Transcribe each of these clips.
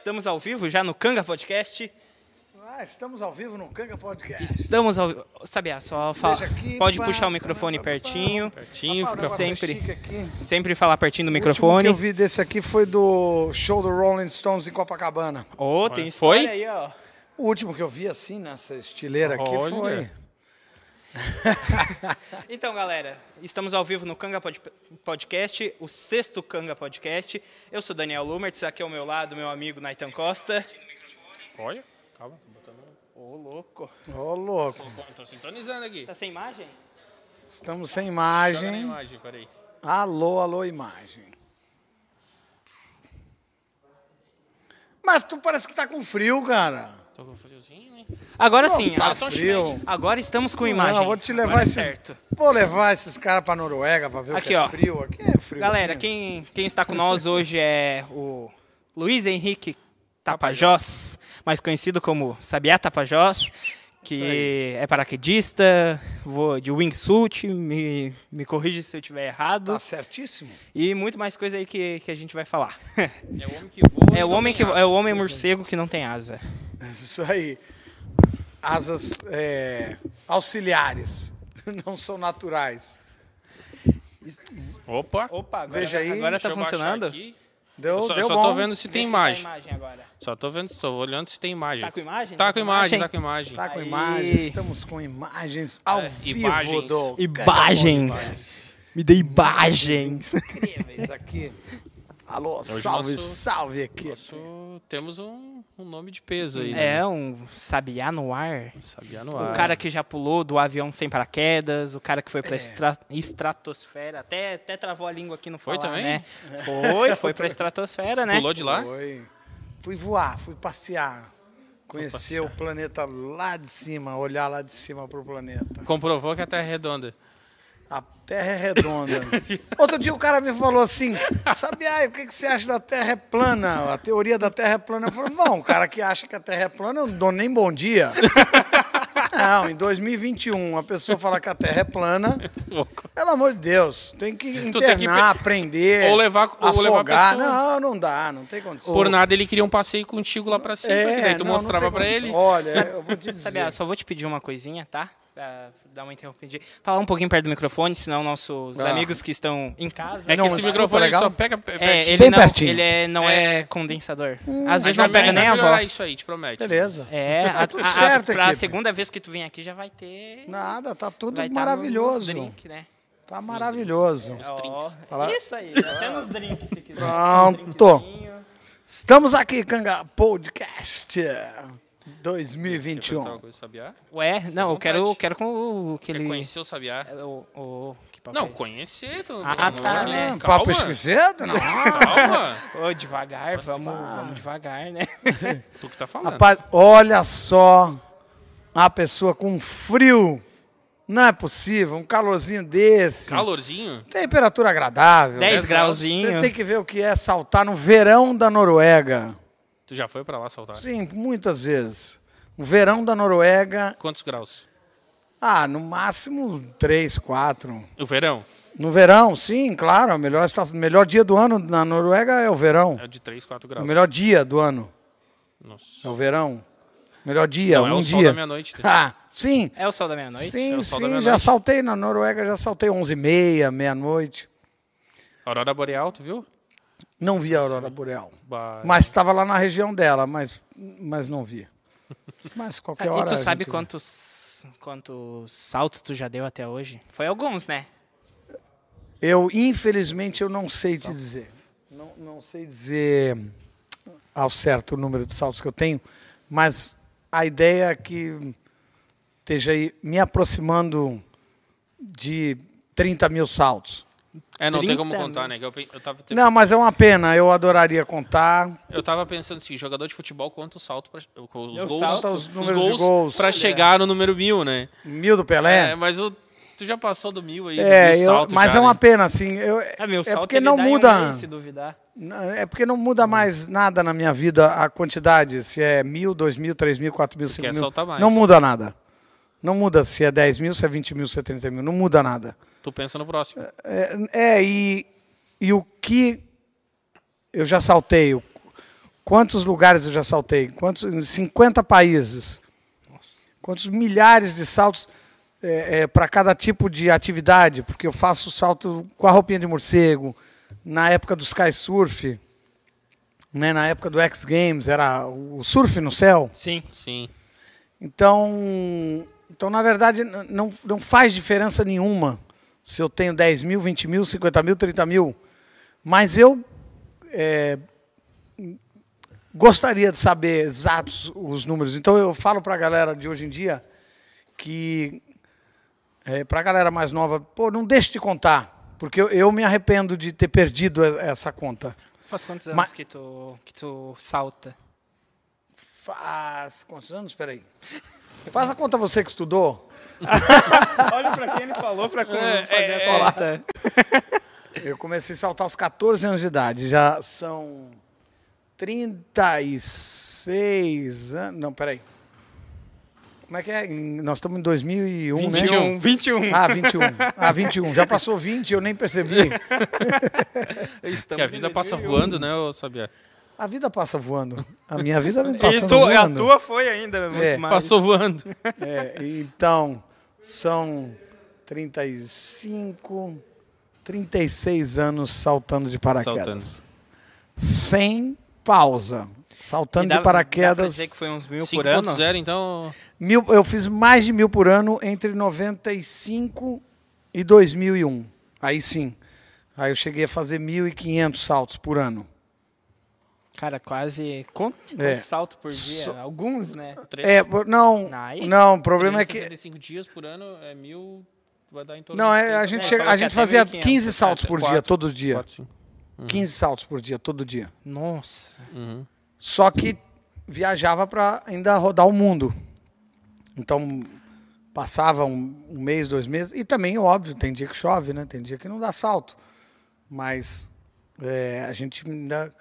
Estamos ao vivo já no Canga Podcast. Ah, estamos ao vivo no Canga Podcast. Estamos ao vivo. Sabia, só fala. Aqui, Pode pá, puxar o microfone pá, pá, pá. pertinho. Pertinho, o fica negócio é sempre. Sempre falar pertinho do O último microfone. que eu vi desse aqui foi do show do Rolling Stones em Copacabana. Ô, tem Foi? aí, ó. O último que eu vi assim, nessa estileira aqui, Olha. foi... Então, galera, estamos ao vivo no Canga Pod- Podcast, o sexto Canga Podcast. Eu sou Daniel Lumertz, aqui ao meu lado, meu amigo Naitan Costa. Olha, calma. Ô, louco. Ô, louco. Tô sintonizando aqui. Tá sem imagem? Estamos sem imagem. imagem, peraí. Alô, alô, imagem. Mas tu parece que tá com frio, cara. Tô com friozinho, né? Agora sim, tá a- frio. agora estamos com imagem. Não, vou te levar Agora é esses... certo. Vou levar esses caras pra Noruega pra ver Aqui, o que é ó. frio. Aqui é frio. Galera, quem, quem está com nós hoje é o Luiz Henrique Tapajós, mais conhecido como Sabiá Tapajós, que é paraquedista, vou de wingsuit, me, me corrige se eu estiver errado, Tá certíssimo. e muito mais coisa aí que, que a gente vai falar. É o homem que voa. é o homem que asa. é o homem morcego que não tem asa. Isso aí. Asas é, auxiliares, não são naturais. Opa. Opa, agora, Veja aí, agora tá funcionando? aqui. Deu, só deu só bom. tô vendo se tem imagem. Tá imagem agora. Só tô vendo, tô olhando se tem imagem. Tá com imagem? Tá com imagem, imagem? tá com imagem. Tá com Aí. imagens, estamos com imagens ao É, vivo imagens. do Imagens. Me dê imagens. incríveis aqui. Alô, salve, nosso- salve aqui. Nosso- temos um, um nome de peso aí. né? É um sabiá no ar. Sabia no O ar. cara que já pulou do avião sem paraquedas, o cara que foi pra É. estra- estratosfera, até, até travou a língua aqui no Foi falar, também? né? Foi, foi pra estratosfera, né? Pulou de lá? Foi. Fui voar, fui passear. Conhecer o planeta lá de cima, olhar lá de cima pro planeta. Comprovou que a Terra é redonda. A Terra é redonda. Outro dia o cara me falou assim: sabe aí, o que, que você acha da Terra é plana? A teoria da Terra é plana. Eu falei, não, o cara que acha que a Terra é plana, eu não dou nem bom dia. Não, em 2021, a pessoa fala que a Terra é plana. Pelo amor de Deus, tem que Tu tem que internar, aprender, Ou levar- ou afogar. levar a pessoa. Não, não dá, não tem condição. Por nada ele queria um passeio contigo lá pra cima, porque daí tu É, não, não mostrava tem pra condição. ele. Olha, eu vou te dizer. Sabiá, só vou te pedir uma coisinha, tá? Pra dar uma interrompidinha. Falar um pouquinho perto do microfone, senão nossos Ah. amigos que estão em casa... É que Não, esse microfone legal? só pega pe- É, pertinho. ele Bem não, pertinho. ele é, não é, É. condensador. Às Mas vezes não pega nem a voz. isso aí, te promete. Beleza. É, a, tudo a, a, certo, pra segunda vez que tu vem aqui já vai ter... Nada, tá tudo vai tá maravilhoso. drink, né? Tá maravilhoso. Ó, Fala- Isso aí, até nos drinks se quiser. Pronto. Um. Estamos aqui, Canga Podcast 2021. Perguntar uma coisa, Sabiá? Ué, não, eu quero, vontade. quero com o que ele... conhecer o Sabiá? O, o, que papo Não, é conhecer. Tu, Ah, não- tá, né? Ah, Calma. papo esquisito? Não. Calma. Ô, devagar, vamos, vamos devagar, né? tu que tá falando. Rapaz, olha só a pessoa com frio. Não é possível, um calorzinho desse. Calorzinho? Temperatura agradável. 10 10 graus. grauzinho. Você tem que ver o que é saltar no verão da Noruega. Tu já foi pra lá saltar? Sim, muitas vezes. O verão da Noruega, Quantos graus? ah, no máximo 3, 4. O verão? No verão, sim, claro. O melhor, melhor dia do ano na Noruega é o verão. É de 3, 4 O graus. melhor dia do ano Nossa. é o verão. Melhor dia, Não, é um o dia. sol da meia-noite. Ah, sim. É o sol da meia-noite? Sim, É o sim, meia-noite. já saltei na Noruega, já saltei 11h30, meia-noite. Aurora Boreal, tu viu? Não vi a aurora boreal. Mas estava lá na região dela, mas, mas não vi. Mas qualquer Ah, hora. e tu a sabe gente quantos, quantos saltos tu já deu até hoje? Foi alguns, né? Eu, infelizmente, eu não sei te dizer. Não, não sei dizer ao certo o número de saltos que eu tenho, mas a ideia é que esteja aí me aproximando de 30 mil saltos. É, não tem como 30 contar, mil. né? Que Eu, eu, tava, te- Não, mas é uma pena, eu adoraria contar. eu tava pensando assim, jogador de futebol, quanto salto pra, os Eu gols, salto os os números de gols, gols. pra chegar no número mil, né? Mil do Pelé. É, mas o, tu já passou do mil aí, do É, mil eu- salto mas já, é uma pena, assim. Eu, Ah, meu é salto porque não um muda. se duvidar. É porque não muda mais nada na minha vida a quantidade, se é mil, dois mil, três mil, quatro mil, cinco quer mil. saltar mais. Não muda nada. Não muda se é 10 mil, se é 20 mil, se é 30 mil. Não muda nada. Tu pensa no próximo. É, é, e, e o que eu já saltei, Quantos lugares eu já saltei? Quantos, em 50 países. Quantos milhares de saltos para cada tipo de atividade, porque eu faço salto com a roupinha de morcego, na época do Sky Surf, né, na época do X Games, era o surf no céu. Sim. Sim. Então, então na verdade, não, não faz diferença nenhuma se eu tenho 10 mil, 20 mil, 50 mil, 30 mil. Mas eu é, gostaria de saber exatos os números. Então eu falo para a galera de hoje em dia que, é, para a galera mais nova, pô, não deixe de contar, porque eu, eu me arrependo de ter perdido essa conta. Faz quantos anos Mas- que, tu, que tu salta? Faz quantos anos? Espera aí. Faz a conta você que estudou. Olha pra quem ele falou pra É, fazer é, a conta. Eu comecei a saltar aos 14 anos de idade. Já são 36 anos. Não, peraí. Como é que é? Nós estamos em 2001, né? 21, 21. Ah, 21. Ah, 21. Já passou 20, eu nem percebi. que a vida passa voando, né, ô Sabia? A vida passa voando. A minha vida vem E passando tu, a voando. tua foi ainda muito É. mais. Passou voando. É, então, são 35, 36 anos saltando de paraquedas. Saltando. Sem pausa. Saltando dá- de Dá pra paraquedas. dizer que foi uns mil por ano? 5.0, então... Mil, eu fiz mais de mil por ano entre 95 e 2001. Aí sim. Aí eu cheguei a fazer 1.500 saltos por ano. Cara, quase. Quanto, É. salto por dia? So- Alguns, né? É, por- não, não, o problema é que 365 dias por ano é mil... Vai dar em torno não, é, a 30. gente, É, chega- a gente até fazia 1.500, 15 saltos por dia, quatro. todos os dias. Quatro, sim. 15 saltos por dia, todo dia. Nossa. Uhum. Só que viajava para ainda rodar o mundo. Então, passava um, um mês, dois meses. E também, óbvio, tem dia que chove, né? Tem dia que não dá salto. Mas é, a gente ainda.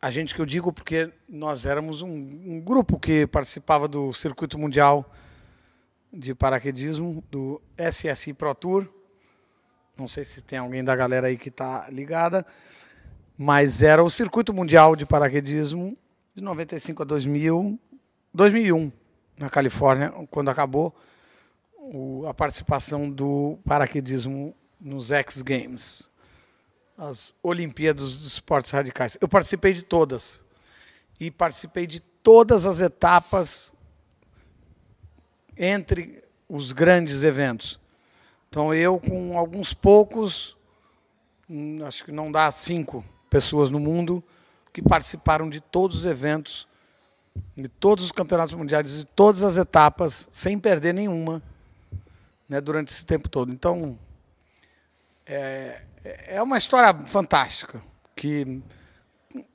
A gente que eu digo porque nós éramos um, um grupo que participava do circuito mundial de paraquedismo, do SSI Pro Tour. Não sei se tem alguém da galera aí que está ligada, mas era o circuito mundial de paraquedismo de 95 a 2000, 2001, na Califórnia, quando acabou o- a participação do paraquedismo nos X Games, as Olimpíadas dos Esportes Radicais. Eu participei de todas. E participei de todas as etapas entre os grandes eventos. Então eu, com alguns poucos, hum, acho que não dá cinco pessoas no mundo que participaram de todos os eventos, de todos os campeonatos mundiais, de todas as etapas, sem perder nenhuma, né, durante esse tempo todo. Então, é, é uma história fantástica, que,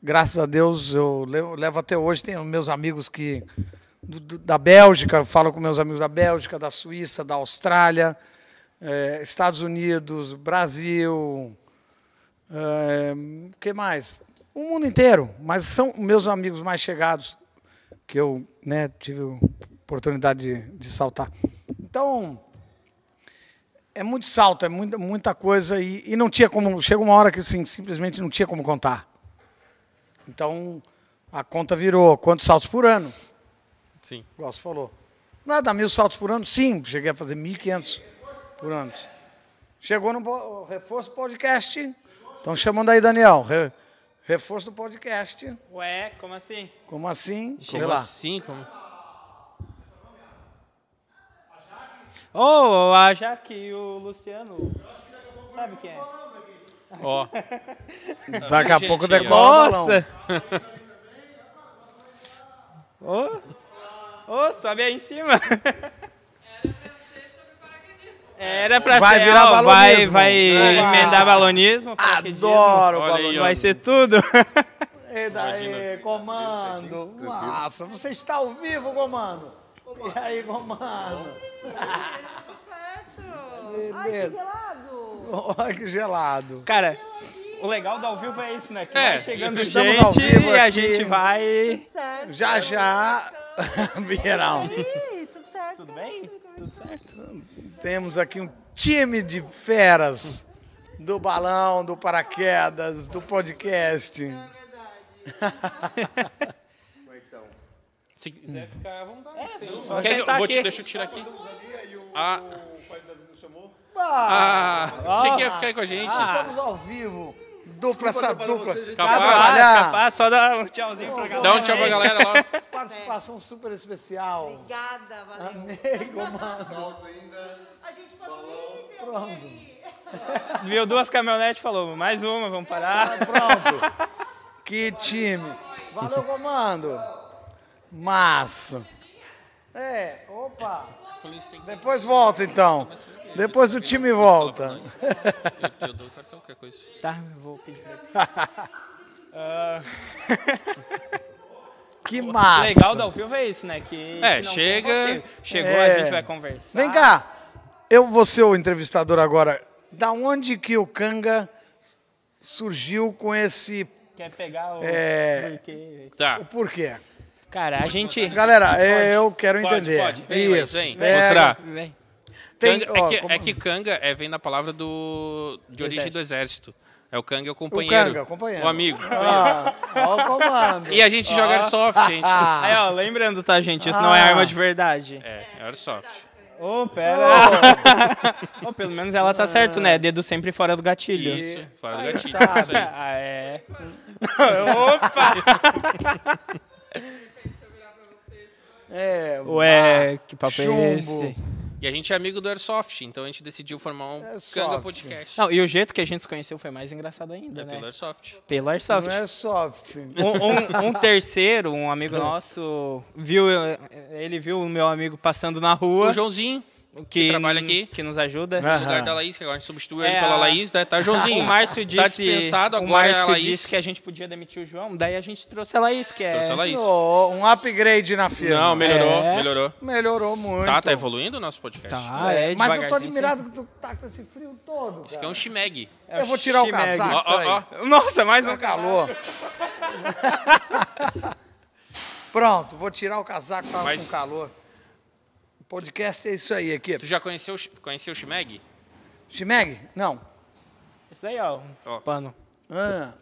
graças a Deus, eu levo, até hoje. Tenho meus amigos que da Bélgica, falo com meus amigos da Bélgica, da Suíça, da Austrália, eh, Estados Unidos, Brasil, o que mais? O mundo inteiro, mas são meus amigos mais chegados que eu né, tive oportunidade de, de saltar. Então, é muito salto, é muita, muita coisa e, e não tinha como. Chega uma hora que assim, simplesmente não tinha como contar. Então, a conta virou quantos saltos por ano? Sim. igual você falou. Dar mil saltos por ano? Sim, cheguei a fazer 1.500 por ano. Chegou no reforço do podcast. Estão chamando aí, Daniel. Re- reforço do podcast. Ué, como assim? Como assim? Lá. assim? Como... Ô, oh, a Jaque e o Luciano. Sabe quem é? Ó, Daqui a Gente, pouco decola. Nossa! Ô, ô, sobe aí em cima. Era pra Vai ser, virar ó, balonismo. vai Vai. emendar balonismo. Adoro o Olha aí, balão. ó. Vai ser tudo. E daí, comando? Nossa, você está ao vivo, comando? E aí, comando? Certo. Ai, que gelado. Olha que gelado. Cara, o legal do ao vivo é isso, né? Que É, vai chegando estamos gente ao vivo e a aqui. gente vai... Certo. Já, já, Vieirão. Tudo certo. Tudo bem? Tudo certo. Temos aqui um time de feras do balão, do paraquedas, do podcast. Se quiser ficar à vontade. Só Quer que eu, sentar vou te, deixa eu tirar aqui. Ah. Ah, achei que ia ficar aí com a gente. Estamos ao vivo. Dupla, essa dupla. Capaz. Trabalhar. Capaz, só dá um tchauzinho pra galera. Dá um tchau pra galera lá. Participação super especial. Obrigada, valeu. Amigo, mano. A gente passou Pronto. Viu duas caminhonetes e falou, mais uma, vamos parar. Pronto. Que time. Valeu, comando. Massa. É, opa. Depois volta, então. Depois o time volta. Eu, dou o cartão, qualquer coisa. Tá, vou pedir. Ah, Que massa. legal da Alfio é isso, né? Que, É, que chega-. Chegou, É. a gente vai conversar. Vem cá. Eu vou ser o entrevistador agora. Da onde que o Kanga surgiu com esse... Quer pegar o... É. Porquê? Tá. O porquê? Cara, a gente... Galera, é, eu quero Pode, entender. pode. Vem, Isso. vem. pega. Mostrar. Vem. Tem, Canga- ó, é, que, como- é que canga é, vem da palavra do, de origem do exército. É o canga é o O companheiro. Kanga, companheiro. O amigo. Ah, ó o comando. E a gente joga airsoft, gente. Aí, ó, lembrando, tá, gente? Isso não é Ah. arma de verdade. É, é airsoft. Ô, pera. Ô, pelo menos ela tá certo, né? Dedo sempre fora do gatilho. Isso, fora do gatilho. sabe. Ah, é. Opa! É, Ué, que papo Chumbo. é esse? E a gente é amigo do airsoft, então a gente decidiu formar um Airsoft. canga podcast. Não, e o jeito que a gente se conheceu foi mais engraçado ainda, É né? pelo airsoft. Pelo Airsoft. não é soft. Um, um- um terceiro, um amigo nosso, viu, ele viu o meu amigo passando na rua. O Joãozinho, que trabalha aqui. Que nos ajuda. no lugar da Laís, que agora a gente substituiu ele É, pela a- Laís, né? Tá Joãozinho. O Márcio disse, Tá dispensado, o agora é a Márcio Laís. disse que a gente podia demitir o João, daí a gente trouxe a Laís, que é... Trouxe a Laís. Oh, um upgrade na firma. Não, melhorou, É. melhorou. Melhorou muito. Tá, tá evoluindo o nosso podcast. Tá, é, Mas eu tô admirado que tu tá com esse frio todo. Isso aqui é um chimeg. sim. Eu vou tirar o casaco. Peraí. ó. Nossa, mais um Tá calor. Pronto, vou tirar o casaco, tava Mas- com calor. O podcast é isso aí aqui. Tu já conheceu, o conheceu o chimeg? Chimeg? Não. Isso aí, ó, Ó. um pano. Ah.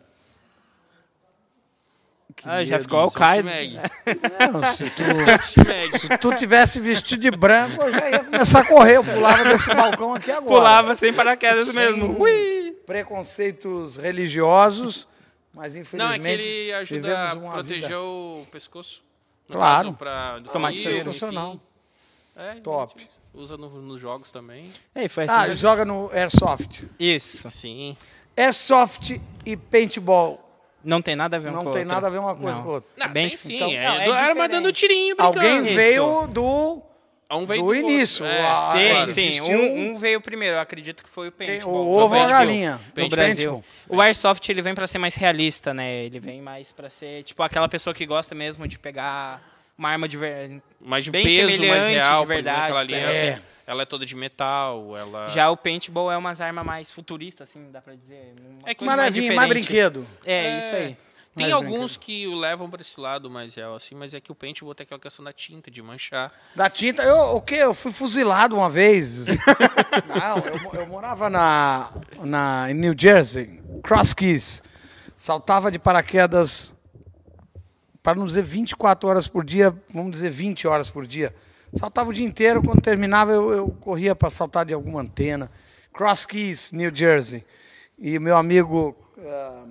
Ah, já medo. ficou o é um Caio. Não, se tu, Chimeg. se tu tivesse vestido de branco, eu já ia começar a correr. Eu pulava desse balcão aqui agora. Pulava sem paraquedas Sem mesmo. Ui! Preconceitos religiosos, mas Não, infelizmente é que ele ajuda vivemos a uma proteger vida o pescoço. No Claro. Pra, do Tomar frio, sensacional. enfim. É, Top. Usa no- nos jogos também. Ei, foi assim Ah, mesmo. joga no Airsoft. Isso. Sim. Airsoft e paintball Não tem nada a ver um não com tem outra. nada a ver uma coisa Não. com a outra. Não, bem tem sim. então- é, não, é do- arma diferente. dando tirinho, brincando. Alguém Isso. veio do, Um veio do outro. início. É. Ah, Sim, claro. sim. Um, um veio primeiro, eu acredito que foi o tem paintball. o ovo ou a galinha. no Paintball. Brasil. O Airsoft ele vem pra ser mais realista, né? Ele vem mais pra ser tipo aquela pessoa que gosta mesmo de pegar uma arma de ver... Mais de Bem peso, mais real. de verdade, Aquela ali, é. ela, é toda de metal. Ela... Já o paintball é umas armas mais futuristas, assim, dá pra dizer. É que coisa Mais levinho, mais brinquedo. É, isso aí. Tem Mais alguns que o levam pra esse lado mais real, assim, mas é que o paintball tem aquela questão da tinta, de manchar. Da tinta, eu, o quê? Eu fui fuzilado uma vez. Não, eu, eu morava na, na, em New Jersey, Cross Keys. Saltava de paraquedas, para não dizer 24 horas por dia, vamos dizer 20 horas por dia. Saltava o dia inteiro, quando terminava eu, eu corria para saltar de alguma antena. Cross Keys, New Jersey. E meu amigo, ah,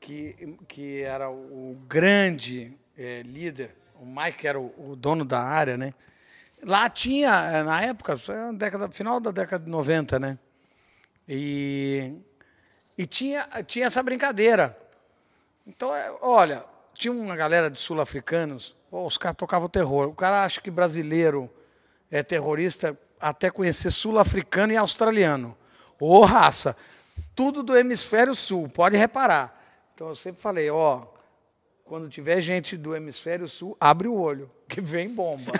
que, que era o grande eh, líder, o Mike era o, o dono da área, né? Lá tinha, eh, na época, é década, final da década de 90, né? E, e tinha, tinha essa brincadeira. Então, é, olha, tinha uma galera de sul-africanos, pô, os caras tocavam terror. O cara acha que brasileiro é terrorista até conhecer sul-africano e australiano. Ô, raça, tudo do hemisfério sul, pode reparar. Então eu sempre falei, ó, quando tiver gente do hemisfério sul, abre o olho, que vem bomba.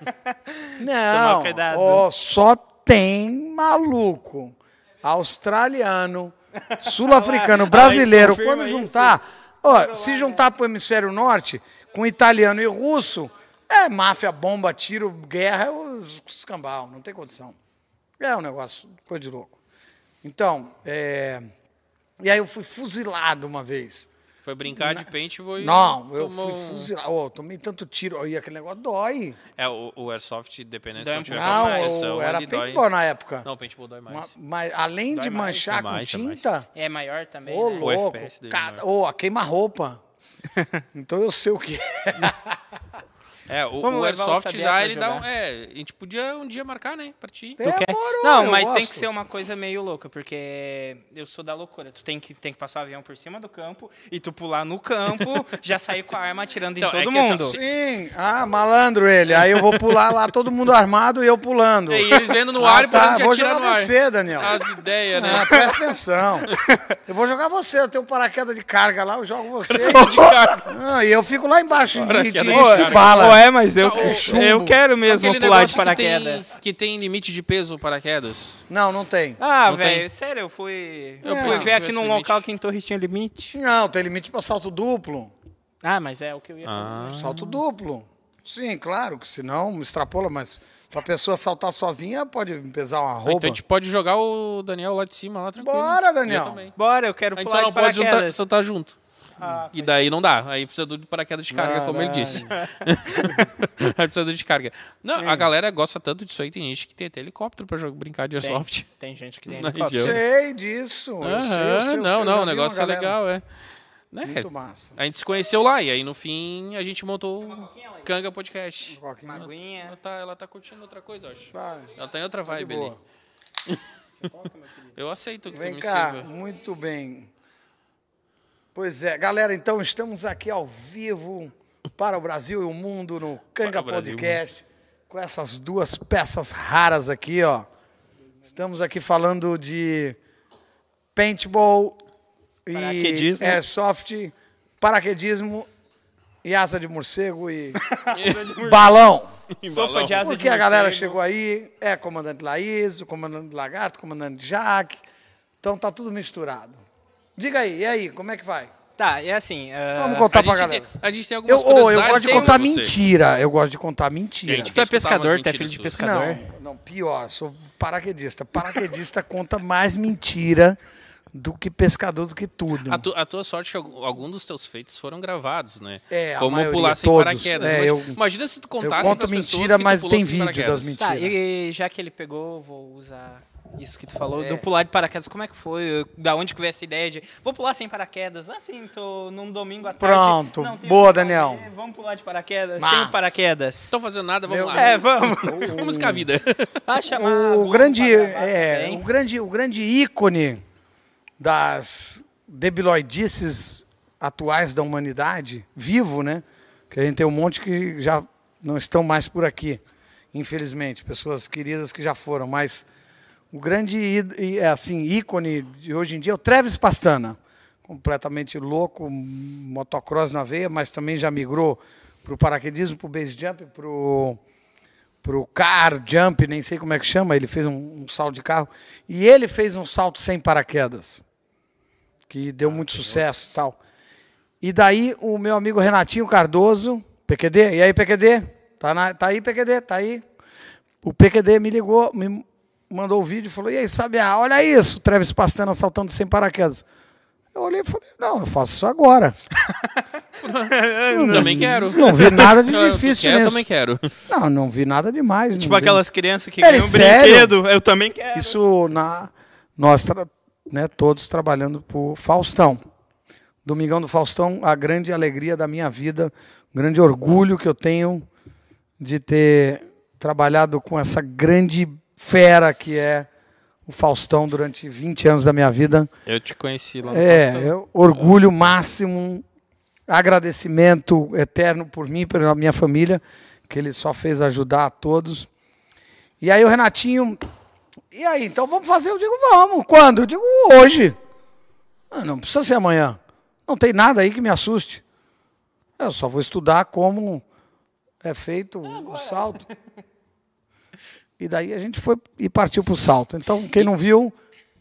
Não, ó, só tem maluco australiano, sul-africano, brasileiro. Quando juntar, ó, se juntar para o hemisfério norte, com italiano e russo, é máfia, bomba, tiro, guerra, é os escambau, não tem condição. É um negócio, coisa de louco. Então, é, e aí eu fui fuzilado uma vez. Foi brincar de paintball e Não, eu tomou fui fuzilado. Ô, tomei tanto tiro. E aquele negócio dói. É, o, o Airsoft, dependendo Dói se um não tiver Não, era ele dói. paintball na época. Não, paintball dói mais. Ma- Mas além Dói de mais. manchar com mais. tinta, É maior também, ô né? O louco, é ô, a queima-roupa. então eu sei o que é. É, o, o Airsoft já ele dá um. É, a gente podia um dia marcar, né? Pra ti. Tu quer? Não, mas tem que gosto. ser uma coisa meio louca, porque eu sou da loucura. Tu tem que, tem que passar o avião por cima do campo e tu pular no campo, já sair com a arma atirando Então, em é todo assim, mundo. Sim, ah, malandro ele. Aí eu vou pular lá, todo mundo armado e eu pulando. É, E eles vendo no Ah, ar e tá, vou jogar no ar. você, Daniel. As ideias, né? Ah, presta atenção. Eu vou jogar você, eu tenho um paraquedas de carga lá, eu jogo você. De cara. Ah, e eu fico lá embaixo de, de, de, de carga. bala. Ué, mas eu, o eu quero mesmo Aquele pular de negócio que tem- paraquedas. Que tem, limite de peso paraquedas. Não, não tem. Ah, velho, sério, eu fui. Eu fui ver aqui num limite. local que em Torres tinha limite. Não, tem limite para salto duplo. Ah, mas é o que eu ia fazer. Ah. Salto duplo. Sim, claro, que senão extrapola, mas pra pessoa saltar sozinha pode pesar uma roupa. Então a gente pode jogar o Daniel lá de cima, lá tranquilo. Bora, Daniel. Eu. Bora, eu quero A gente pular só de não pode juntar, paraquedas. soltar junto. Ah, E daí não dá. Aí precisa do paraquedas de carga, como ele disse. Aí precisa do de carga. Não, a galera gosta tanto disso aí. Tem gente que tem até helicóptero pra jogar, brincar de tem, airsoft. tem gente que tem helicóptero. Sei disso. eu sei, eu sei, eu sei, não, não, o negócio uma é galera legal, é. Né? Muito massa. A gente se conheceu lá e aí no fim a gente montou o Canga Podcast. Coquinha. Aguinha. Ela tá, ela tá curtindo outra coisa, eu acho. Vai. Ela tá em outra Tá vibe ali. Eu aceito que tu Vem me cá, sirva. muito bem. Pois é, galera, então estamos aqui ao vivo para o Brasil e o mundo no Canga. Podcast com essas duas peças raras aqui, ó. Estamos aqui falando de paintball e Paraquedismo. airsoft, paraquedismo e asa de morcego e balão. Sopa de asa Porque de a galera morcego. chegou aí, é comandante Laís, o comandante Lagarto, o comandante Jaque. Então tá tudo misturado. Diga aí, e aí, como é que vai? Tá, é assim. ah, Vamos contar A pra gente, galera. a gente tem Eu, algumas eu curiosidades gosto de contar mentira. Eu gosto de contar mentira. Gente, Tu é pescador, tu é filho de pescador? Não, não, pior, sou paraquedista. Paraquedista conta mais mentira do que pescador, do que tudo. A, tu- a tua sorte é que algum algum dos teus feitos foram gravados, né? É, a Como maioria, pular sem todos. paraquedas. É, Imagina, eu- imagina se tu eu contasse conto pras pessoas mentira, mas tem vídeo das Tá, mentiras. e já que ele pegou, vou usar isso que tu falou, É. do pular de paraquedas. Como é que foi? Da onde que veio essa ideia de vou pular sem paraquedas? Assim, tô num domingo à tarde. Pronto. não Boa, fazer, Daniel. Vamos pular de paraquedas? Massa. Sem paraquedas. Não estão fazendo nada, vamos Meu lá. É, vamos. Vamos com a vida. Vai chamar O grande, é, o grande, o grande ícone das debiloidices atuais da humanidade, vivo, né? Que a gente tem um monte que já não estão mais por aqui, infelizmente, pessoas queridas que já foram, mas o grande é, assim ícone de hoje em dia é o Travis Pastana, completamente louco, motocross na veia, mas também já migrou para o paraquedismo, para o base jump, para o pro car jump, nem sei como é que chama, ele fez um, um salto de carro e ele fez um salto sem paraquedas, que deu muito sucesso e tal. E daí o meu amigo Renatinho Cardoso, PQD, e aí PQD? Tá, na- tá aí PQD, tá aí. O PQD me ligou, me mandou o vídeo e falou, e aí, Sabiá, olha isso, o Travis Pastana saltando sem paraquedas. Eu olhei e falei, não, eu faço isso agora. também quero. Não vi nada de Eu- difícil quer, eu nisso. também quero. Não, não vi nada demais. Tipo não vi- aquelas crianças que Ele, ganham um brinquedo. Eu também quero. Isso na nós tra- né, todos trabalhando por Faustão. Domingão do Faustão, a grande alegria da minha vida, o grande orgulho que eu tenho de ter trabalhado com essa grande fera que é o Faustão durante 20 anos da minha vida. Eu te conheci lá no É, Faustão. eu- orgulho máximo, agradecimento eterno por mim, pela minha família, que ele só fez ajudar a todos. E aí o Renatinho, e aí, então vamos fazer? Eu digo, vamos. Quando? Eu digo, hoje. Ah, não precisa ser amanhã. Não tem nada aí que me assuste. Eu só vou estudar como é feito o salto. E daí a gente foi e partiu pro salto. Então, quem não viu,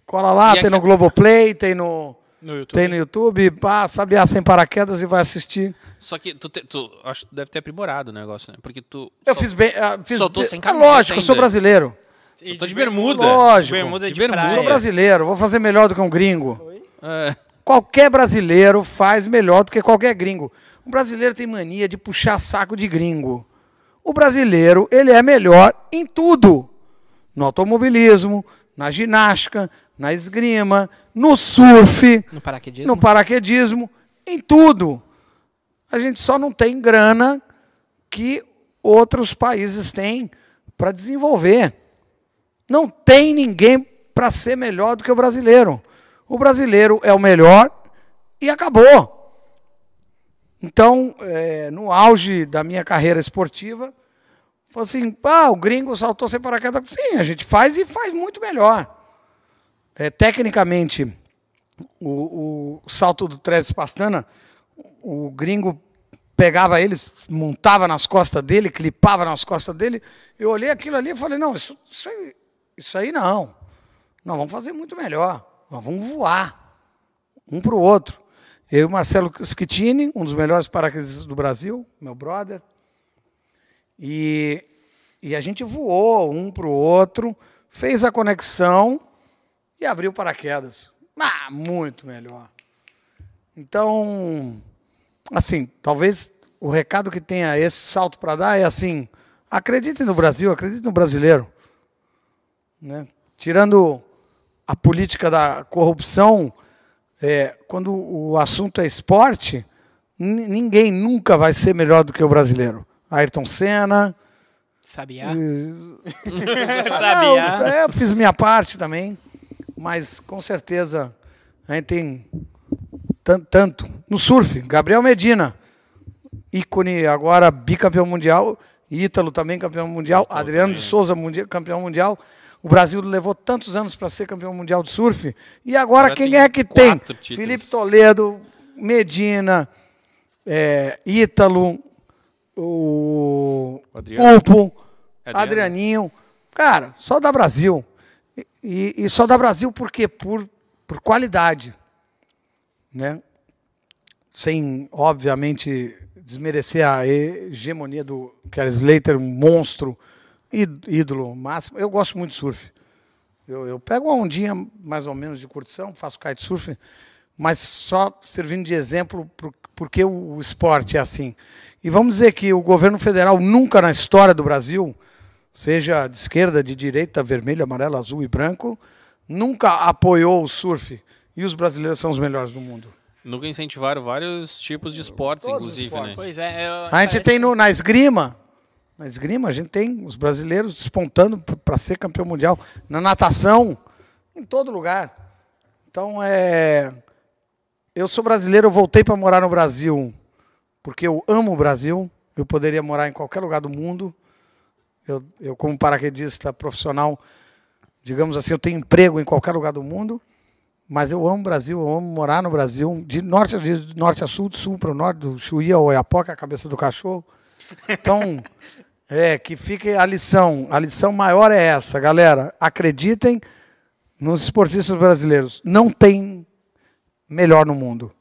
cola lá, E tem no Globoplay, tem no, No YouTube. tem no YouTube, pá, Sabiá sem paraquedas e vai assistir. Só que tu, te- tu acho que tu deve ter aprimorado o negócio, né? Porque tu. Eu só- fiz bem. ah, Fiz Soltou sem é camiseta lógico, eu sou ainda. brasileiro. E Só tô de bermuda. Lógico. Bermuda de, De bermuda. praia. Sou brasileiro, vou fazer melhor do que um gringo. É. qualquer brasileiro faz melhor do que qualquer gringo. O brasileiro tem mania de puxar saco de gringo. O brasileiro, ele é melhor em tudo. No automobilismo, na ginástica, na esgrima, no surf, No paraquedismo? no paraquedismo, em tudo. A gente só não tem grana que outros países têm para desenvolver. Não tem ninguém para ser melhor do que o brasileiro. O brasileiro é o melhor e acabou. Então, é, no auge da minha carreira esportiva, falei assim: ah, o gringo saltou sem paraquedas. Sim, a gente faz e faz muito melhor. É, tecnicamente, o, o salto do Travis Pastana, o gringo pegava ele, montava nas costas dele, clipava nas costas dele. Eu olhei aquilo ali e falei: não, isso, isso, aí, isso aí não. Nós vamos fazer muito melhor. Nós vamos voar um para o outro. Eu e o Marcelo Schettini, um dos melhores paraquedistas do Brasil, meu brother. E, e a gente voou um para o outro, fez a conexão e abriu paraquedas. Ah, muito melhor. Então, assim, talvez o recado que tenha esse salto para dar é assim: acreditem no Brasil, acreditem no brasileiro. Né? Tirando a política da corrupção, é, quando o assunto é esporte, ni- ninguém nunca vai ser melhor do que o brasileiro. Ayrton Senna. Sabiá. Ah, Sabiá. não, é, eu fiz minha parte também, mas com certeza a gente tem tan- tanto. No surf, Gabriel Medina, ícone agora bicampeão mundial, Ítalo também campeão mundial, Adriano de Souza mundia- campeão mundial. O Brasil levou tantos anos para ser campeão mundial de surf. E agora, Agora quem é que tem? títulos. Felipe Toledo, Medina, é, Ítalo, o Adriano. Pulpo, Adriano. Adrianinho. Cara, só da Brasil. E, e- só da Brasil por quê? Por, por qualidade. Né? Sem, obviamente, desmerecer a hegemonia do Kelly Slater, um monstro, ídolo máximo. Eu gosto muito de surf. Eu, eu pego uma ondinha mais ou menos de curtição, faço kitesurf, mas só servindo de exemplo por, porque o, esporte é assim. E vamos dizer que o governo federal nunca na história do Brasil, seja de esquerda, de direita, vermelho, amarelo, azul e branco, nunca apoiou o surf. E os brasileiros são os melhores do mundo. Nunca incentivaram vários tipos de esportes, Todos os inclusive, esportes. né? Pois é. eu- A gente tem no, na esgrima, na esgrima a gente tem os brasileiros despontando para ser campeão mundial. Na natação, em todo lugar. Então, é... Eu sou brasileiro, eu voltei para morar no Brasil porque eu amo o Brasil. Eu poderia morar em qualquer lugar do mundo. Eu, eu como paraquedista profissional, digamos assim, eu tenho emprego em qualquer lugar do mundo. Mas eu amo o Brasil, eu amo morar no Brasil, de norte de norte a sul, de sul para o norte, do Chuí ao Oiapoque, a cabeça do cachorro. Então, é, que fique a lição. A lição maior é essa, galera. Acreditem nos esportistas brasileiros. Não tem melhor no mundo.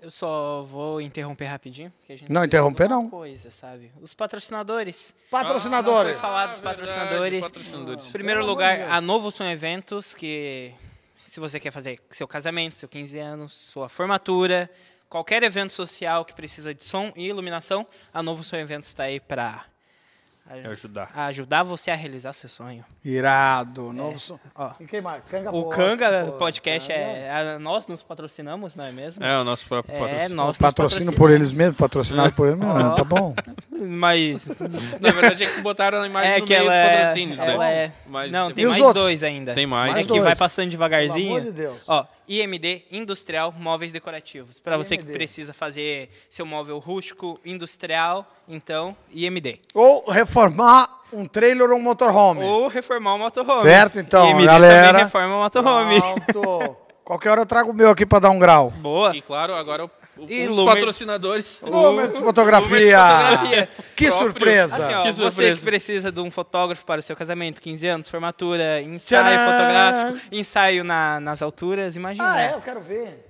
Eu só vou interromper rapidinho. porque a gente Não, interromper não. Coisa, sabe? Os patrocinadores. Patrocinadores. Não foi falar dos verdade, patrocinadores. patrocinadores. Em primeiro Pelo amor lugar, a Novo Som Eventos, que se você quer fazer seu casamento, seu 15 anos, sua formatura, qualquer evento social que precisa de som e iluminação, a Novo Som Eventos está aí para Ajudar. ajudar você a realizar seu sonho. Irado. Novo som. Ó, E quem mais? Canga o Post, pô. Podcast Canga. é, a- nós nos patrocinamos, não é mesmo? É, o nosso próprio É, patrocínio. nós nos Patrocínio por eles mesmos, patrocinado por eles mesmos. Ó. Tá bom. Mas Na verdade é que botaram a imagem é no que meio dos é, patrocínios, né? ela é- Mas não, tem mais outros? dois ainda. Tem mais. É que dois. vai passando devagarzinho. Pelo amor de Deus. Ó, IMD Industrial Móveis Decorativos. Para você que precisa fazer seu móvel rústico industrial, então IMD. Ou reformar um trailer ou um motorhome. Ou reformar o motorhome. Certo, então, IMD galera. também reforma o motorhome. Alto. Qualquer hora eu trago o meu aqui para dar um grau. Boa. E claro, agora o, E um Lumer- patrocinadores. Lumer de fotografia. fotografia. Que Próprio. surpresa. Assim, ó, Que você surpresa. que precisa de um fotógrafo para o seu casamento, 15 anos, formatura, ensaio Tcharam! fotográfico, ensaio na- nas alturas, imagina. Ah, é? Eu quero ver.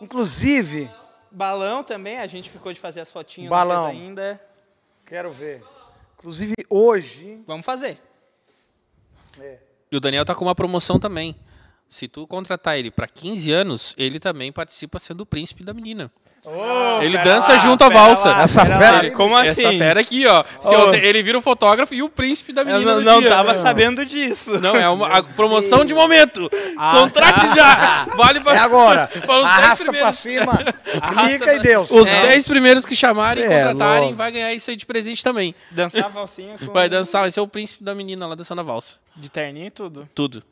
Inclusive, Balão também, a gente ficou de fazer as fotinhas Balão. ainda. quero ver. Inclusive, hoje. Vamos fazer. é, E o Daniel tá com uma promoção também. Se tu contratar ele pra 15 anos, ele também participa sendo o príncipe da menina. Ele pera dança lá, junto à valsa. lá, Essa fera lá. aí, Como assim? Essa fera aqui, ó. Se Ô. você- ele vira o fotógrafo e o príncipe da Eu menina não, do não dia. tava sabendo disso. Não, é uma a promoção de momento. Ah, Contrate já. Vale pra, É agora. para os 10 Arrasta pra cima, clica e Deus. Os É. 10 primeiros que chamarem e é contratarem louco. vai ganhar isso aí de presente também. Dançar valsinha com... Vai dançar, vai ser o príncipe da menina lá dançando a valsa. De terninho e tudo. Tudo.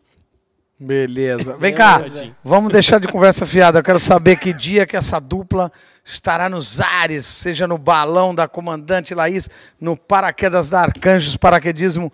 Beleza. Vem cá, Beleza. vamos deixar de conversa fiada. Eu quero saber que dia que essa dupla estará nos ares, seja no balão da comandante Laís, no paraquedas da Arcanjos Paraquedismo.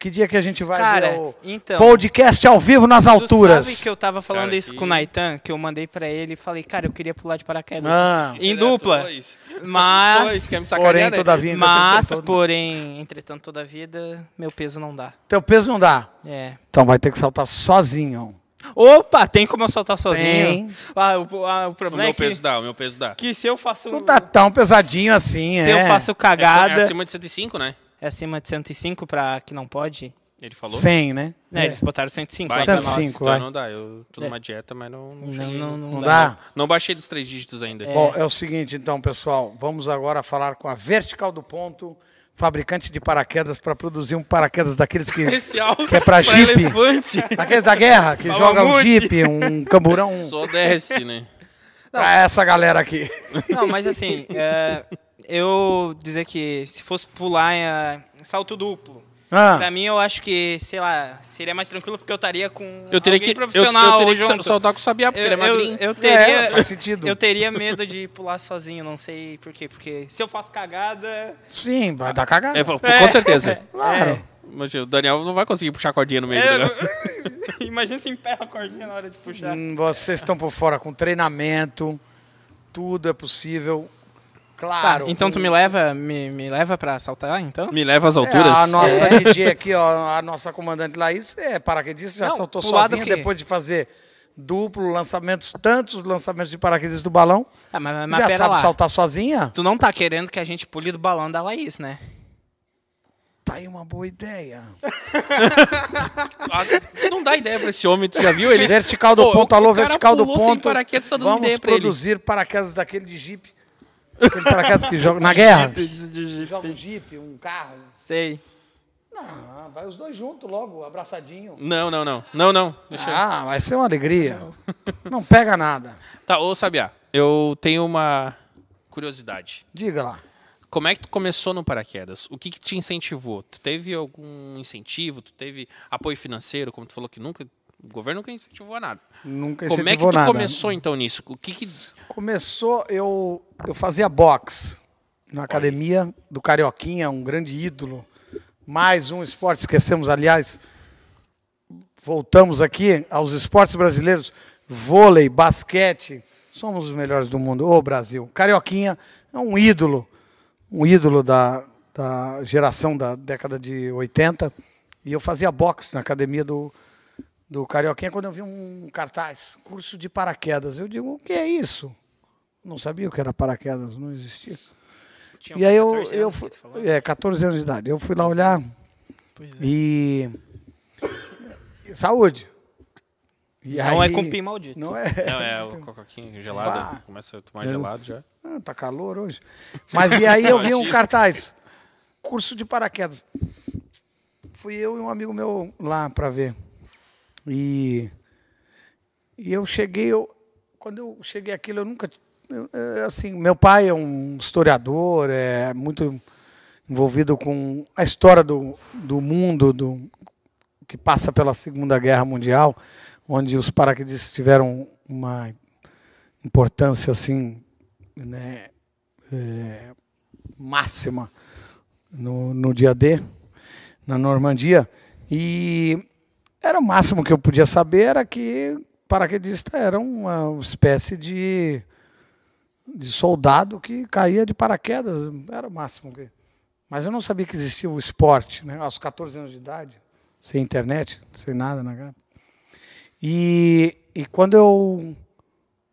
Que dia que a gente vai Cara, ver o então... podcast ao vivo nas Tu alturas? sabe que eu tava falando Cara, isso que- com o Naitan, que eu mandei pra ele e falei, cara, eu queria pular de paraquedas. Ah, em dupla. Dois, Mas... quer me porém, né? todavia, Mas, todo. porém, entretanto, toda a vida, meu peso não dá. Teu peso não dá. É. Então vai ter que saltar sozinho. Opa, tem como eu soltar sozinho? Tem. Ah, o, ah, o O problema meu é que, peso dá, o meu peso dá. que se eu faço... Não tá tão pesadinho assim, se é. eu faço É, cagada... é acima de 105, né? É acima de 105 pra que não pode? Ele falou. 100, né? É, eles botaram 105 Vai, lá pra então, 105, nós. então não dá. Eu tô É. numa dieta, mas não, não, Não, não, não, Não dá. dá? Não baixei dos três dígitos ainda. Bom, é o seguinte, então, pessoal. Vamos agora falar com a Vertical do Ponto, fabricante de paraquedas, para produzir um paraquedas daqueles que. Especial Que é pra Jeep. elefante. Daqueles da guerra, que Fala joga um. Jeep, um camburão. Só desce, né? Pra essa galera aqui. Não, mas assim, é, eu dizer que se fosse pular em é, salto duplo, pra Ah, mim eu acho que, sei lá, seria mais tranquilo porque eu estaria com Eu teria alguém que, eu, eu profissional teria que junto. saltar com o Sabiá, porque eu, ele é magrinho. eu, eu teria, É, faz sentido. eu teria medo de pular sozinho, não sei por quê, porque se eu faço cagada, sim, vai dar cagada. É, com certeza. Claro. Mas o Daniel não vai conseguir puxar a cordinha no meio é, do negócio. imagina se emperra a cordinha na hora de puxar. Hum, Vocês estão por fora com treinamento, tudo é possível. Tá, Claro. então com- tu me leva, me, me leva pra saltar, então? Me leva às É, alturas. a nossa É. Aqui, ó, a nossa comandante Laís, é paraquedista, já Não, saltou sozinha que- depois de fazer duplo lançamentos, tantos lançamentos de paraquedistas do balão. Ah, mas, mas já pera sabe lá. saltar sozinha? Tu não tá querendo que a gente pule do balão da Laís, né? Tá aí uma boa ideia. Ah, Não dá ideia pra esse homem, tu já viu ele? Vertical do Pô, ponto, alô, vertical do ponto. paraquedas, tá dando Vamos ideia pra ele. produzir paraquedas daquele de Jeep. Aquele paraquedas que joga na guerra. Joga um Jeep, um carro. Sei. Não, vai os dois juntos logo, abraçadinho. Não, não, não. Não, não. Deixa eu... Ah, vai ser uma alegria. Não pega nada. Tá, ô Sabiá, eu tenho uma curiosidade. Diga lá. Como é que tu começou no paraquedas? O que, que te incentivou? Tu teve algum incentivo? Tu teve apoio financeiro? Como tu falou que nunca. O governo nunca incentivou a nada. Nunca Como é que incentivou tu nada. começou então nisso? O que, que Começou, eu, eu fazia boxe na academia do Carioquinha, um grande ídolo. Mais um esporte, esquecemos, aliás. Voltamos aqui aos esportes brasileiros: vôlei, basquete. Somos os melhores do mundo, ô Brasil. Carioquinha é um ídolo, um ídolo da, da geração da década de 80. E eu fazia boxe na academia do, do Carioquinha quando eu vi um cartaz, curso de paraquedas. Eu digo, o que é isso? Não sabia o que era paraquedas, não existia. Tinha E aí eu, 14 eu fui, falou? é, 14 anos de idade. Eu fui lá olhar Pois é. e saúde. E Não aí- é cupim maldito. Não é. Não, é o cocoquinho gelado. Bah. Começa a tomar gelado já. Ah, tá calor hoje. Mas e aí eu vi um cartaz, curso de paraquedas. Fui eu e um amigo meu lá para ver. E, e eu cheguei, eu, quando eu cheguei aquilo, eu nunca. eu, é, assim, meu pai é um historiador, é muito envolvido com a história do, do mundo, do, que passa pela Segunda Guerra Mundial, onde os paraquedistas tiveram uma importância assim, né, é, máxima no, no dia D, na Normandia. E era o máximo que eu podia saber era que paraquedista era uma espécie de, de soldado que caía de paraquedas. Era o máximo. Mas eu não sabia que existia o esporte, né? aos 14 anos de idade, sem internet, sem nada na cara. E, e quando eu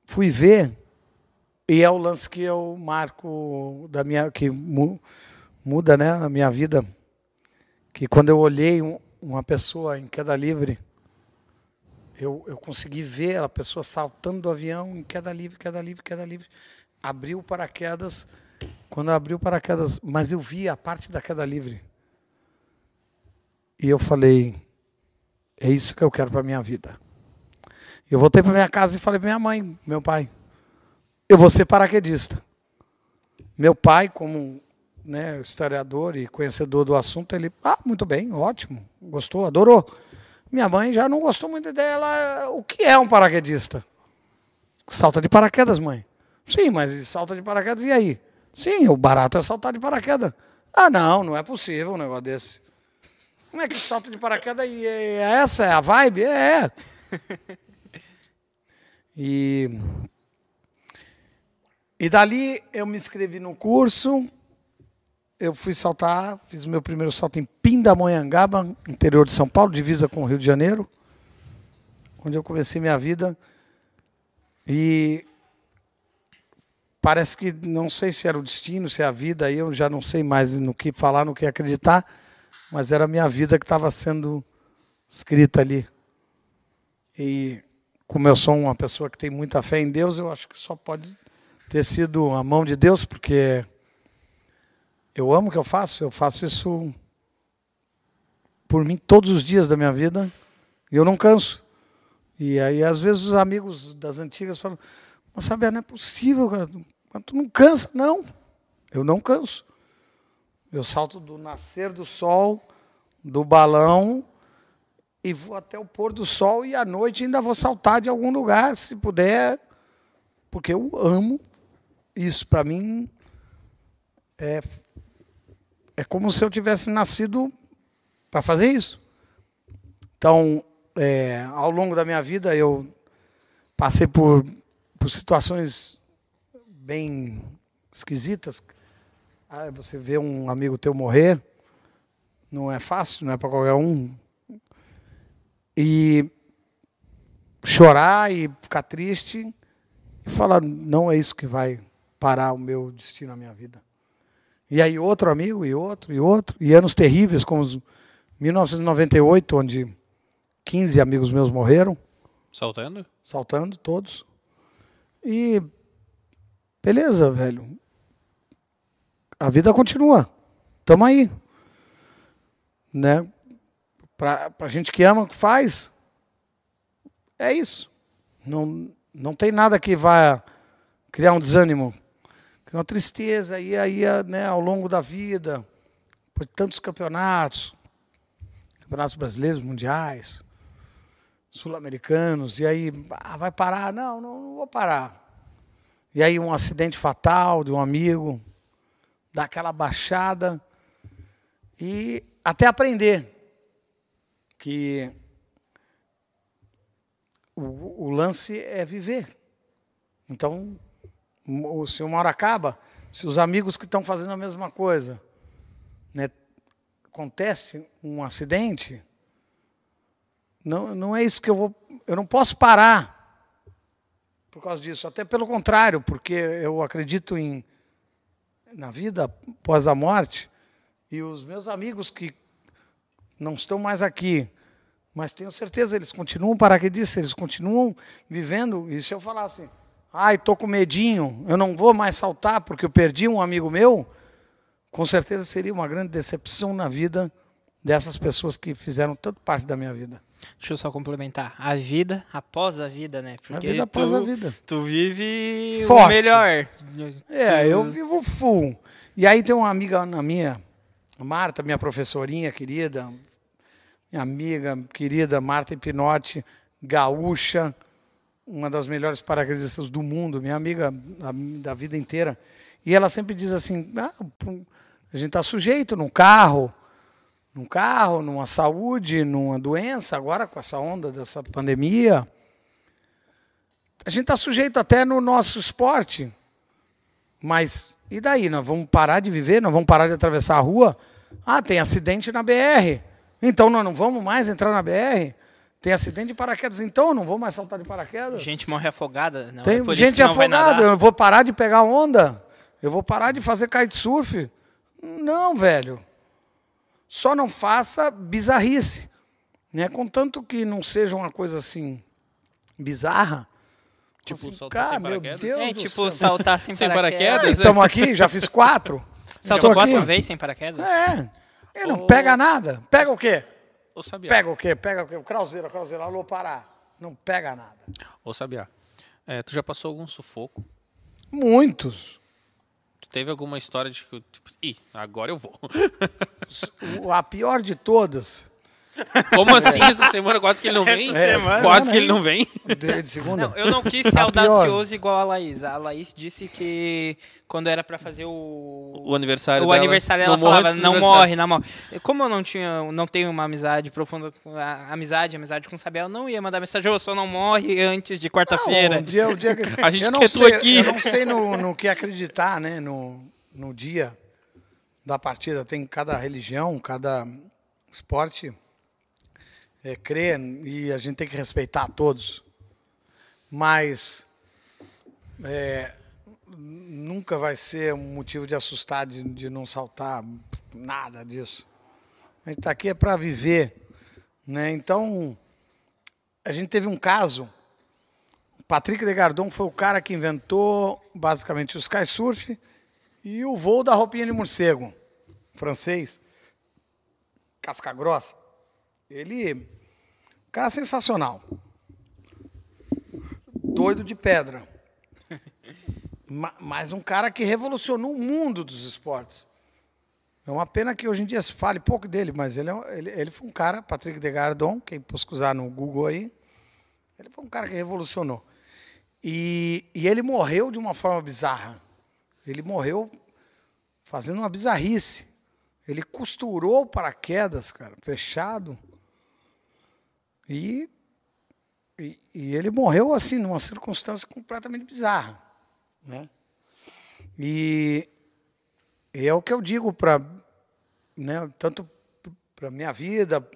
fui ver, e é o lance que eu marco da minha que mu- muda, né, a minha vida, que quando eu olhei uma pessoa em queda livre eu, eu consegui ver a pessoa saltando do avião em queda livre, queda livre, queda livre. Abriu o paraquedas. Quando abriu o paraquedas, mas eu vi a parte da queda livre. E eu falei, é isso que eu quero para minha vida. Eu voltei para minha casa e falei para minha mãe, meu pai, eu vou ser paraquedista. Meu pai, como né, historiador e conhecedor do assunto, ele, ah, muito bem, ótimo, gostou, adorou. Minha mãe já não gostou muito dela. O que é um paraquedista? Salta de paraquedas, mãe. Sim, mas salta de paraquedas e aí? Sim, o barato é saltar de paraquedas. Ah, não, não é possível um negócio desse. Como é que salta de paraquedas e é essa é a vibe? É. E e dali eu me inscrevi no curso, eu fui saltar, fiz meu primeiro salto em Pindamonhangaba, interior de São Paulo, divisa com o Rio de Janeiro, onde eu comecei minha vida. E parece que não sei se era o destino, se é a vida, aí eu já não sei mais no que falar, no que acreditar, mas era a minha vida que estava sendo escrita ali. E como eu sou uma pessoa que tem muita fé em Deus, eu acho que só pode ter sido a mão de Deus, porque eu amo o que eu faço, eu faço isso por mim todos os dias da minha vida e eu não canso. E aí, às vezes, os amigos das antigas falam: Mas sabe, não é possível, cara. Tu não cansa? Não, eu não canso. Eu salto do nascer do sol, do balão, e vou até o pôr do sol, e à noite ainda vou saltar de algum lugar, se puder, porque eu amo isso. Para mim, é, é como se eu tivesse nascido para fazer isso. Então, é, ao longo da minha vida, eu passei por, por situações bem esquisitas. Ah, você vê um amigo teu morrer, não é fácil, não é para qualquer um. E chorar e ficar triste e falar: não é isso que vai parar o meu destino, a minha vida. E aí outro amigo, e outro, e outro, e anos terríveis, como os 1998, onde 15 amigos meus morreram. Saltando? Saltando, todos. E beleza, velho. A vida continua. Tamo aí. Né? Pra, pra gente que ama, que faz, é isso. Não, não tem nada que vá criar um desânimo uma tristeza, e aí, né, ao longo da vida, por tantos campeonatos, campeonatos brasileiros, mundiais, sul-americanos, e aí, ah, vai parar? Não, não, não vou parar. E aí um acidente fatal de um amigo, dá aquela baixada, e até aprender que o, o lance é viver. Então, se uma hora acaba, se os amigos que estão fazendo a mesma coisa, né, acontece um acidente, não, não é isso que eu vou. Eu não posso parar por causa disso. Até pelo contrário, porque eu acredito em na vida após a morte e os meus amigos que não estão mais aqui, mas tenho certeza eles continuam paraquedistas, eles continuam vivendo. E se eu falasse assim, ai, estou com medinho, eu não vou mais saltar porque eu perdi um amigo meu, com certeza seria uma grande decepção na vida dessas pessoas que fizeram tanto parte da minha vida. Deixa eu só complementar. A vida após a vida, né? Porque a vida após tu, a vida. Tu vive Forte. o melhor. É, eu vivo full. E aí tem uma amiga na minha, Marta, minha professorinha querida, minha amiga querida, Marta Pinotti, gaúcha, uma das melhores paraquedistas do mundo, minha amiga da- da vida inteira. E ela sempre diz assim: ah, a gente está sujeito num carro, num carro, numa saúde, numa doença, agora com essa onda dessa pandemia. A gente está sujeito até no nosso esporte. Mas e daí? Nós vamos parar de viver? Nós vamos parar de atravessar a rua? Ah, tem acidente na BR. Então nós não vamos mais entrar na BR? Tem acidente de paraquedas, então eu não vou mais saltar de paraquedas? Gente morre afogada. Não, Tem é por isso gente que não vai afogada, nadar. eu vou parar de pegar onda? Eu vou parar de fazer kitesurf? Não, velho. Só não faça bizarrice. Né? Contanto que não seja uma coisa assim bizarra. Tipo, assim, saltar cara, sem meu paraquedas? Deus É tipo céu. saltar sem, Sem paraquedas. paraquedas? Estamos aqui, já fiz quatro. Saltou quatro vezes sem paraquedas? É. E não Ô. pega nada. Pega o quê? Ô, Sabiá. Pega o quê? Pega o quê? O Krauseiro, Krauseiro, alô, parar. Não pega nada. Ô, Sabiá. É, tu já passou algum sufoco? Muitos. Tu teve alguma história de que, tipo, ih, agora eu vou. A pior de todas. Como assim essa semana quase que ele não vem? Quase né? que ele não vem. De, segunda. Não, eu não quis ser A audacioso igual a Laís. A Laís disse que quando era pra fazer o, O aniversário o dela. aniversário, Não ela morre falava, antes do não aniversário." morre, não morre. Como eu não tinha, não tenho uma amizade profunda, com a amizade, amizade com o Sabiel, eu não ia mandar mensagem, ô, só não morre antes de quarta-feira. Um dia, o dia que- A gente eu não sei, aqui. Eu não sei no, no que acreditar, né? No, no dia da partida. Tem cada religião, cada esporte é, crê e a gente tem que respeitar todos. Mas é, nunca vai ser um motivo de assustar, de, de não saltar, nada disso. A gente está aqui é para viver. Né? Então, a gente teve um caso Patrick Degardon foi o cara que inventou basicamente o sky surf e o voo da roupinha de morcego, francês, casca grossa. Ele, cara sensacional, doido de pedra, Ma- mas um cara que revolucionou o mundo dos esportes. É uma pena que hoje em dia se fale pouco dele, mas ele, é ele, ele foi um cara, Patrick Degardon, quem pesquisar no Google aí, ele foi um cara que revolucionou. E, e ele morreu de uma forma bizarra. Ele morreu fazendo uma bizarrice. Ele costurou paraquedas, cara, fechado. E, e, e ele morreu assim, numa circunstância completamente bizarra. Né? E, e é o que eu digo para, né, tanto para minha vida,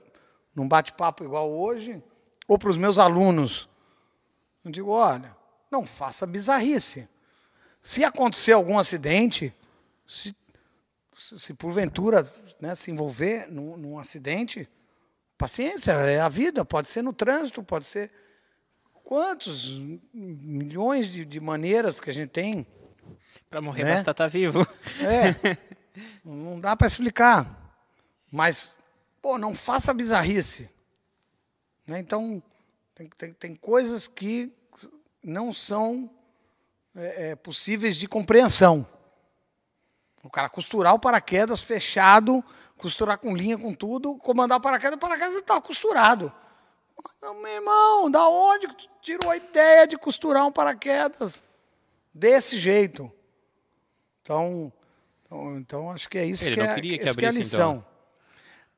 num bate-papo igual hoje, ou para os meus alunos. Eu digo, olha, não faça bizarrice. Se acontecer algum acidente, se, se porventura né, se envolver num, num acidente, paciência, é a vida, pode ser no trânsito, pode ser quantos milhões de, de maneiras que a gente tem. Pra morrer Né? basta estar vivo. É, não dá para explicar. Mas, pô, não faça bizarrice. Né? Então, tem, tem, tem coisas que não são é, é, possíveis de compreensão. O cara costurar o paraquedas fechado, costurar com linha, com tudo, comandar o paraquedas, o paraquedas está costurado. Não, meu irmão, da onde que tu tirou a ideia de costurar um paraquedas desse jeito? Então, então, então acho que é isso Ele que é, queria que essa é a abrisse, então. lição.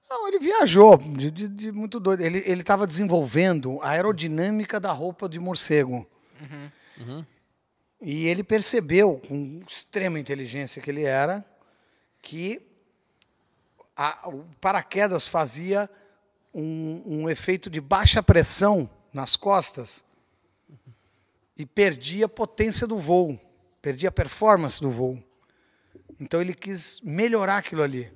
Não, ele viajou de, de- de muito doido. Ele estava desenvolvendo a aerodinâmica da roupa de morcego. E ele percebeu, com extrema inteligência que ele era, que a- o paraquedas fazia um, um efeito de baixa pressão nas costas e perdia a potência do voo, perdia a performance do voo. Então ele quis melhorar aquilo ali.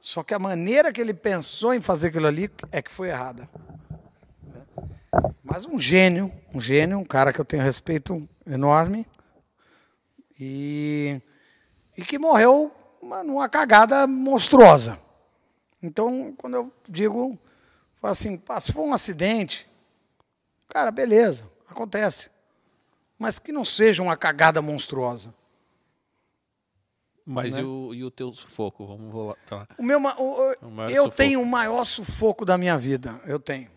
Só que a maneira que ele pensou em fazer aquilo ali é que foi errada. Mas um gênio, um gênio, um cara que eu tenho respeito enorme e, e que morreu uma- numa cagada monstruosa. Então, quando eu digo, falo assim, "Pá, se for um acidente, cara, beleza, acontece. Mas que não seja uma cagada monstruosa. Mas Né? e, o, e o teu sufoco? Vamos voltar lá. O meu, o- o- eu sufoco. tenho o maior sufoco da minha vida. Eu tenho.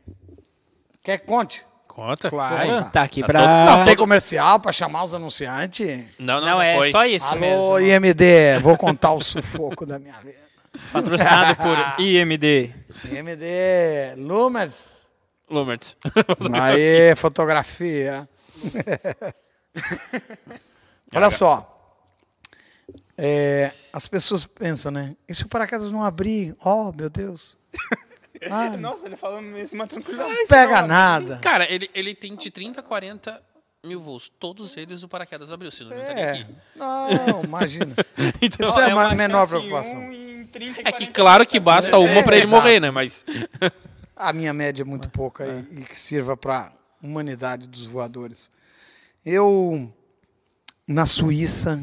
Quer que conte? Conta. Claro, tá aqui Tá pra... todo- Não, tem comercial para chamar os anunciantes. Não, não, Não, já é foi. só isso Alô, mesmo. IMD, vou contar o sufoco da minha vida. Patrocinado por IMD. IMD, Lumers. Lumertz. Aê, fotografia. Olha só. É, as pessoas pensam, né? E se o paraquedas não abrir? Oh, meu Deus. Não Nossa, ele falando mesmo, uma tranquilidade. pega nada. Cara, ele, ele tem de 30 a 40 mil voos. Todos eles o paraquedas abriu, senão ele não estaria É. aqui. Não, imagina. Então, Isso é a uma menor preocupação. em 30 É que 40 claro que basta É, uma pra ele exato. morrer, né? Mas a minha média é muito pouca e, e que sirva para a humanidade dos voadores. Eu, na Suíça,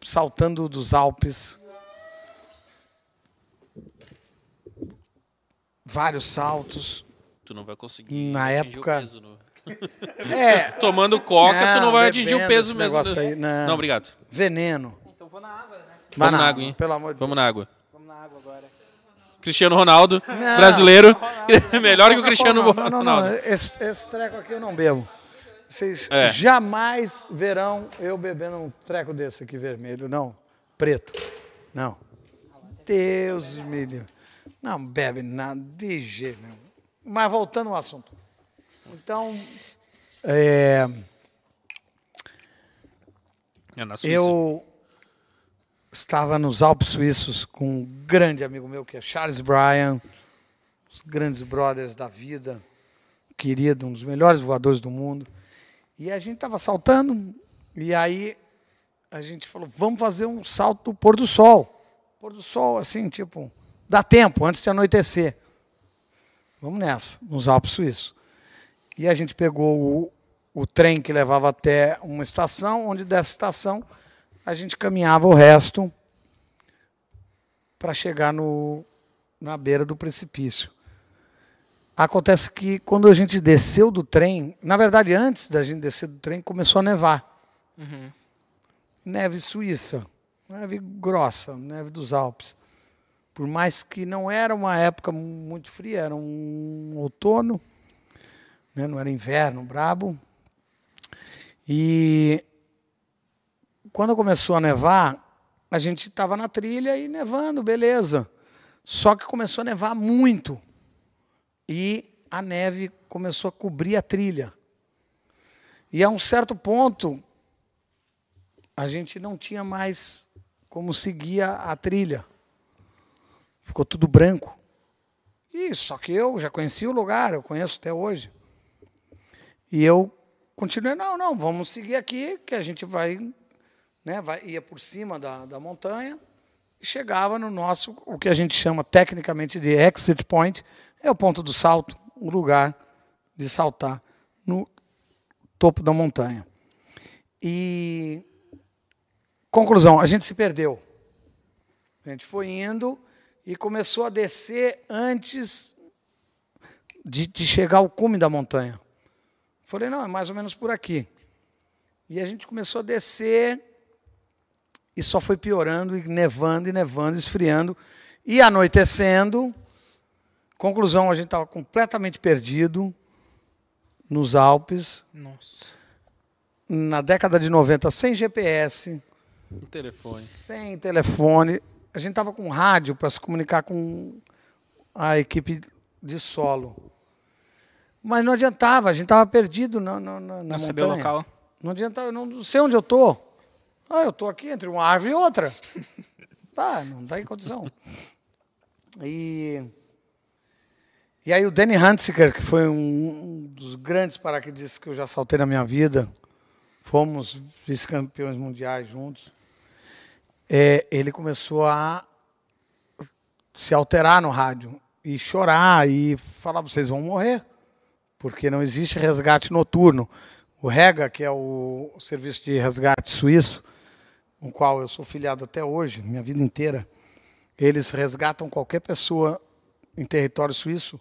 saltando dos Alpes, vários saltos. Tu não vai conseguir Na atingir época- o peso. no- É, Tomando coca, tu não Não, vai atingir o peso mesmo. negócio aí, não. obrigado. veneno. Então vou na água, né? Mas Vamos na não, água, hein? Pelo amor de Vamos na água. Vamos na água agora. Cristiano Ronaldo, Não. brasileiro. Melhor que o Cristiano não, não, não, não, Ronaldo. Esse, esse treco aqui eu não bebo. Vocês É. jamais verão eu bebendo um treco desse aqui vermelho, não. Preto. Não. Deus me livre. Não bebe nada de jeito nenhum. Mas voltando ao assunto. Então, é, É na Suíça. eu estava nos Alpes Suíços com um grande amigo meu, que é Charles Bryan, os grandes brothers da vida, querido, um dos melhores voadores do mundo. E a gente estava saltando, e aí a gente falou, vamos fazer um salto do pôr do sol. Pôr do sol, assim, tipo, dá tempo, antes de anoitecer. Vamos nessa, nos Alpes Suíços. E a gente pegou o, o trem que levava até uma estação, onde dessa estação a gente caminhava o resto para chegar no, na beira do precipício. Acontece que quando a gente desceu do trem, na verdade, antes da gente descer do trem, começou a nevar. Neve suíça, neve grossa, neve dos Alpes. Por mais que não era uma época muito fria, era um outono, né? não era inverno brabo. E quando começou a nevar, a gente estava na trilha e nevando, beleza. Só que começou a nevar muito. E a neve começou a cobrir a trilha. E a um certo ponto, a gente não tinha mais como seguir a, a trilha. Ficou tudo branco. E só que eu já conhecia o lugar, eu conheço até hoje. E eu continuei, não, não, vamos seguir aqui, que a gente vai, né, vai ia por cima da, da montanha e chegava no nosso, o que a gente chama tecnicamente de exit point, é o ponto do salto, o lugar de saltar no topo da montanha. E conclusão, a gente se perdeu. A gente foi indo e começou a descer antes de, de chegar ao cume da montanha. Falei, não, é mais ou menos por aqui. E a gente começou a descer e só foi piorando, e nevando, e nevando, esfriando. E anoitecendo. Conclusão, a gente estava completamente perdido nos Alpes, Nossa. na década de 90, sem GPS, O telefone. sem telefone. A gente estava com rádio para se comunicar com a equipe de solo. Mas não adiantava, a gente estava perdido na, na, na, Não sabia o montanha. local. Não adiantava, eu não sei onde eu tô. Ah, eu tô aqui entre uma árvore e outra. Tá, não tem condição. E, e aí o Danny Hunziker, que foi um dos grandes paraquedistas que eu já saltei na minha vida, fomos vice-campeões mundiais juntos, é, ele começou a se alterar no rádio e chorar e falar, vocês vão morrer, porque não existe resgate noturno. O REGA, que é o serviço de resgate suíço, com o qual eu sou filiado até hoje, minha vida inteira, eles resgatam qualquer pessoa em território suíço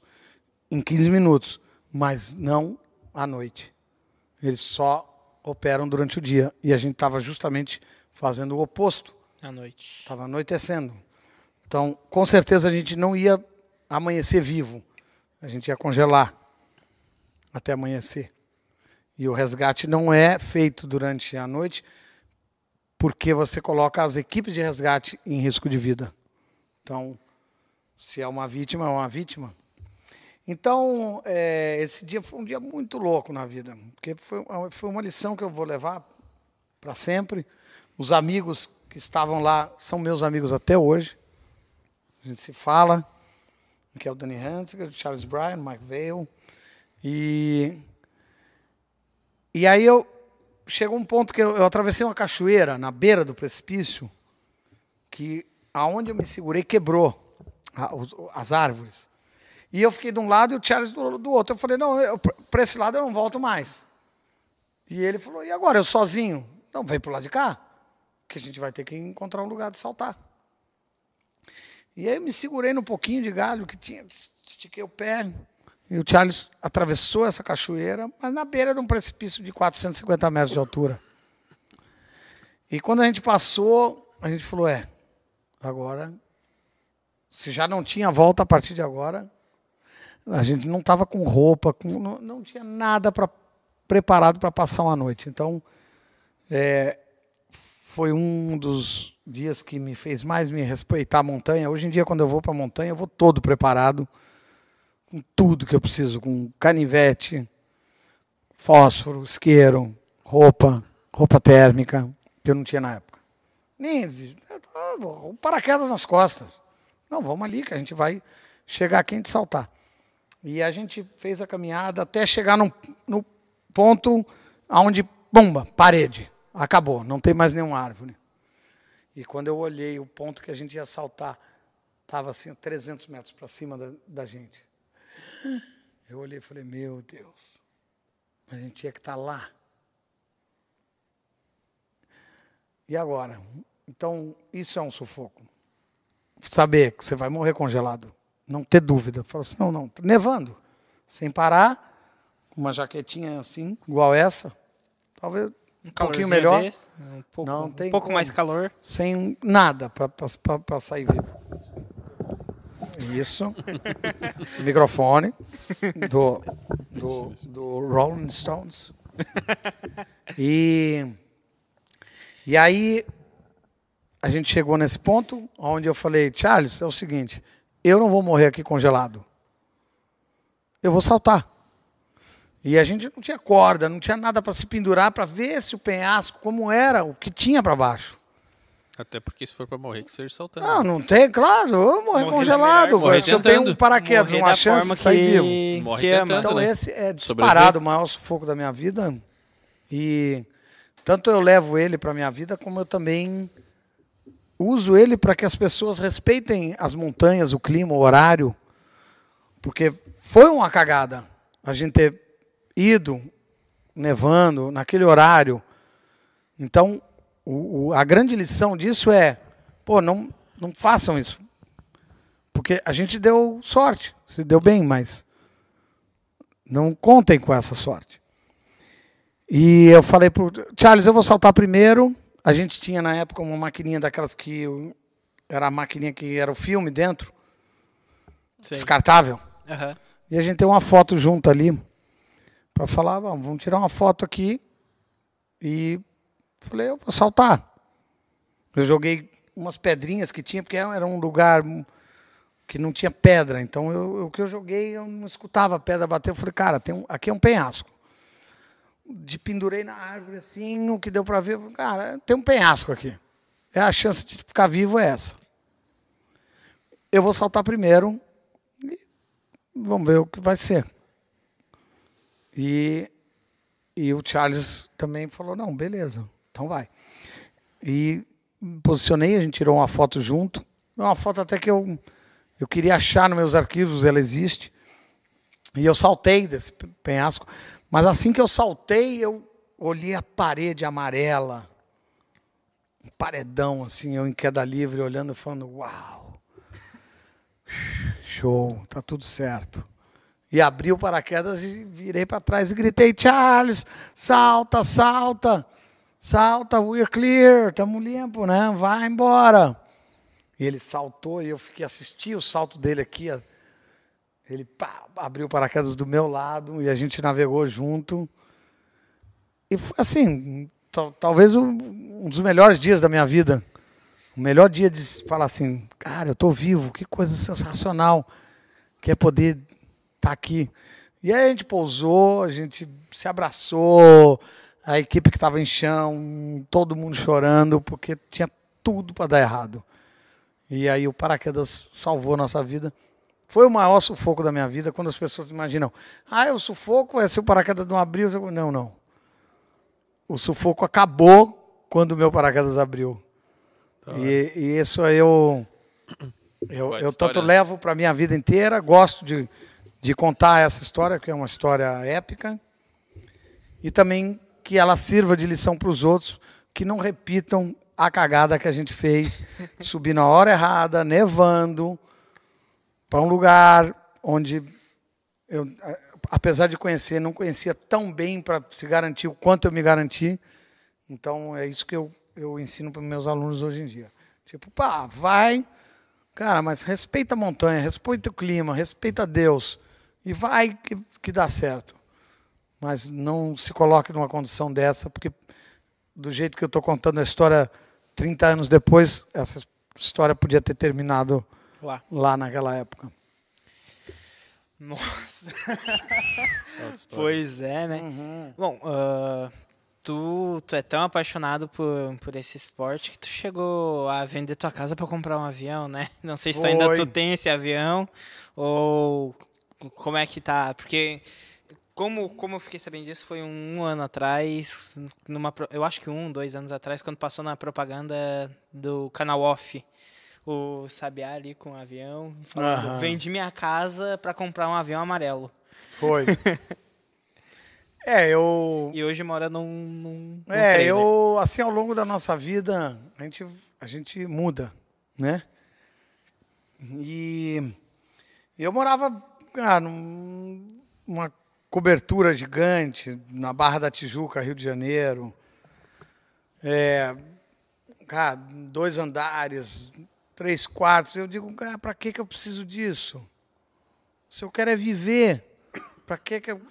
em 15 minutos, mas não à noite. Eles só operam durante o dia. E a gente estava justamente fazendo o oposto. À noite. Estava anoitecendo. Então, com certeza a gente não ia amanhecer vivo. A gente ia congelar até amanhecer. E o resgate não é feito durante a noite porque você coloca as equipes de resgate em risco de vida. Então, se é uma vítima, é uma vítima. Então, é, esse dia foi um dia muito louco na vida, porque foi, foi uma lição que eu vou levar para sempre. Os amigos que estavam lá são meus amigos até hoje. A gente se fala, que é o Danny Hansiger, o Charles Bryan, Mike Vale. E, e aí eu chegou um ponto que eu, eu atravessei uma cachoeira na beira do precipício, que aonde eu me segurei quebrou a- os- as árvores. E eu fiquei de um lado e o Charles do, do outro. Eu falei, não, para esse lado eu não volto mais. E ele falou, e agora, eu sozinho? Não, vem para o lado de cá, que a gente vai ter que encontrar um lugar de saltar. E aí eu me segurei no pouquinho de galho que tinha, estiquei o pé, e o Charles atravessou essa cachoeira, mas na beira de um precipício de 450 metros de altura. E quando a gente passou, a gente falou: é, agora, se já não tinha volta a partir de agora, a gente não estava com roupa, com, não, não tinha nada pra, preparado para passar uma noite. Então, é, foi um dos dias que me fez mais me respeitar a montanha. Hoje em dia, quando eu vou para a montanha, eu vou todo preparado, com tudo que eu preciso, com canivete, fósforo, isqueiro, roupa, roupa térmica, que eu não tinha na época. Nem o paraquedas nas costas. Não, vamos ali que a gente vai chegar aqui e saltar. E a gente fez a caminhada até chegar no ponto onde, bomba, parede. Acabou, não tem mais nenhuma árvore. E quando eu olhei o ponto que a gente ia saltar, estava assim, 300 metros para cima da, da, gente. Eu olhei e falei, meu Deus, a gente tinha que estar tá lá. E agora? Então, isso é um sufoco. Saber que você vai morrer congelado. Não ter dúvida. Fala assim, não, não, nevando. Sem parar, uma jaquetinha assim, igual essa. Talvez um, pouquinho melhor. Desse, um pouco, não, tem um pouco mais calor. Sem nada para sair vivo. Isso. Microfone do, do, do Rolling Stones. E, e aí a gente chegou nesse ponto onde eu falei, Charles, é o seguinte, eu não vou morrer aqui congelado. Eu vou saltar. E a gente não tinha corda, não tinha nada para se pendurar para ver se o penhasco, como era, o que tinha para baixo. Até porque se for para morrer, que seja saltando. Não, não tem, claro, eu vou morrer morrer congelado. Morrer se eu tenho um paraquedas, uma chance de sair que... vivo. Morre tentando, então né? esse é disparado o maior sufoco da minha vida. E tanto eu levo ele para minha vida, como eu também uso ele para que as pessoas respeitem as montanhas, o clima, o horário. Porque foi uma cagada a gente ter ido nevando naquele horário. Então, o, o, a grande lição disso é, pô, não, não façam isso. Porque a gente deu sorte, se deu bem, mas não contem com essa sorte. E eu falei para Charles, eu vou saltar primeiro. A gente tinha na época uma maquininha daquelas que era a maquininha que era o filme dentro, Sim. descartável. Uhum. E a gente tem uma foto junto ali para falar, vamos tirar uma foto aqui. E falei, eu vou saltar. Eu joguei umas pedrinhas que tinha, porque era um lugar que não tinha pedra. Então, eu, o que eu joguei, eu não escutava a pedra bater. Eu falei, cara, tem um, aqui é um penhasco. De pendurei na árvore assim, o que deu para ver, cara, tem um penhasco aqui. É a chance de ficar vivo é essa. Eu vou saltar primeiro e vamos ver o que vai ser. E, e o Charles também falou: não, beleza, então vai. E posicionei, a gente tirou uma foto junto. Uma foto até que eu, eu queria achar nos meus arquivos, ela existe. E eu saltei desse penhasco. Mas assim que eu saltei, eu olhei a parede amarela. Um paredão, assim, eu em queda livre, olhando e falando: Uau! Show, tá tudo certo. E abri o paraquedas e virei para trás e gritei: Charles, salta, salta, salta, we're clear, estamos limpo, né? Vai embora. E ele saltou e eu fiquei assisti o salto dele aqui. Ele pá, abriu o paraquedas do meu lado e a gente navegou junto. E foi assim, talvez um dos melhores dias da minha vida. O melhor dia de falar assim, cara, eu estou vivo, que coisa sensacional que é poder tá aqui. E aí a gente pousou, a gente se abraçou, a equipe que estava em chão, todo mundo chorando, porque tinha tudo para dar errado. E aí o paraquedas salvou a nossa vida. Foi o maior sufoco da minha vida, quando as pessoas imaginam, ah, o sufoco é se o paraquedas não abriu. Não, não. O sufoco acabou quando o meu paraquedas abriu. E, e isso eu Eu, eu tanto levo para minha vida inteira, gosto de, de contar essa história, que é uma história épica, e também que ela sirva de lição para os outros, que não repitam a cagada que a gente fez, subir na hora errada, nevando, para um lugar onde eu, apesar de conhecer, não conhecia tão bem para se garantir o quanto eu me garanti. Então é isso que eu, eu ensino para meus alunos hoje em dia. Tipo, pá, vai, cara, mas respeita a montanha, respeita o clima, respeita Deus e vai que, que dá certo. Mas não se coloque numa condição dessa, porque do jeito que eu estou contando a história 30 anos depois, essa história podia ter terminado Lá. lá naquela época. Nossa. pois é, né? Bom, ah, tu, tu é tão apaixonado por, por esse esporte que tu chegou a vender tua casa para comprar um avião, né? Não sei se tu ainda tu tem esse avião ou como é que tá, porque como, como eu fiquei sabendo disso foi um ano atrás, numa, eu acho que um, dois anos atrás, quando passou na propaganda do canal Off, o Sabiá ali com o avião, falando, Aham. vendi minha casa para comprar um avião amarelo. Foi. é, eu. E hoje mora num. num, num É, trailer. eu, assim, ao longo da nossa vida, a gente, a gente muda, né? E eu morava, cara, num- numa cobertura gigante na Barra da Tijuca, Rio de Janeiro. É, cara, dois andares, três quartos. Eu digo, cara, para que, que eu preciso disso? Se eu quero é viver, para que, que eu.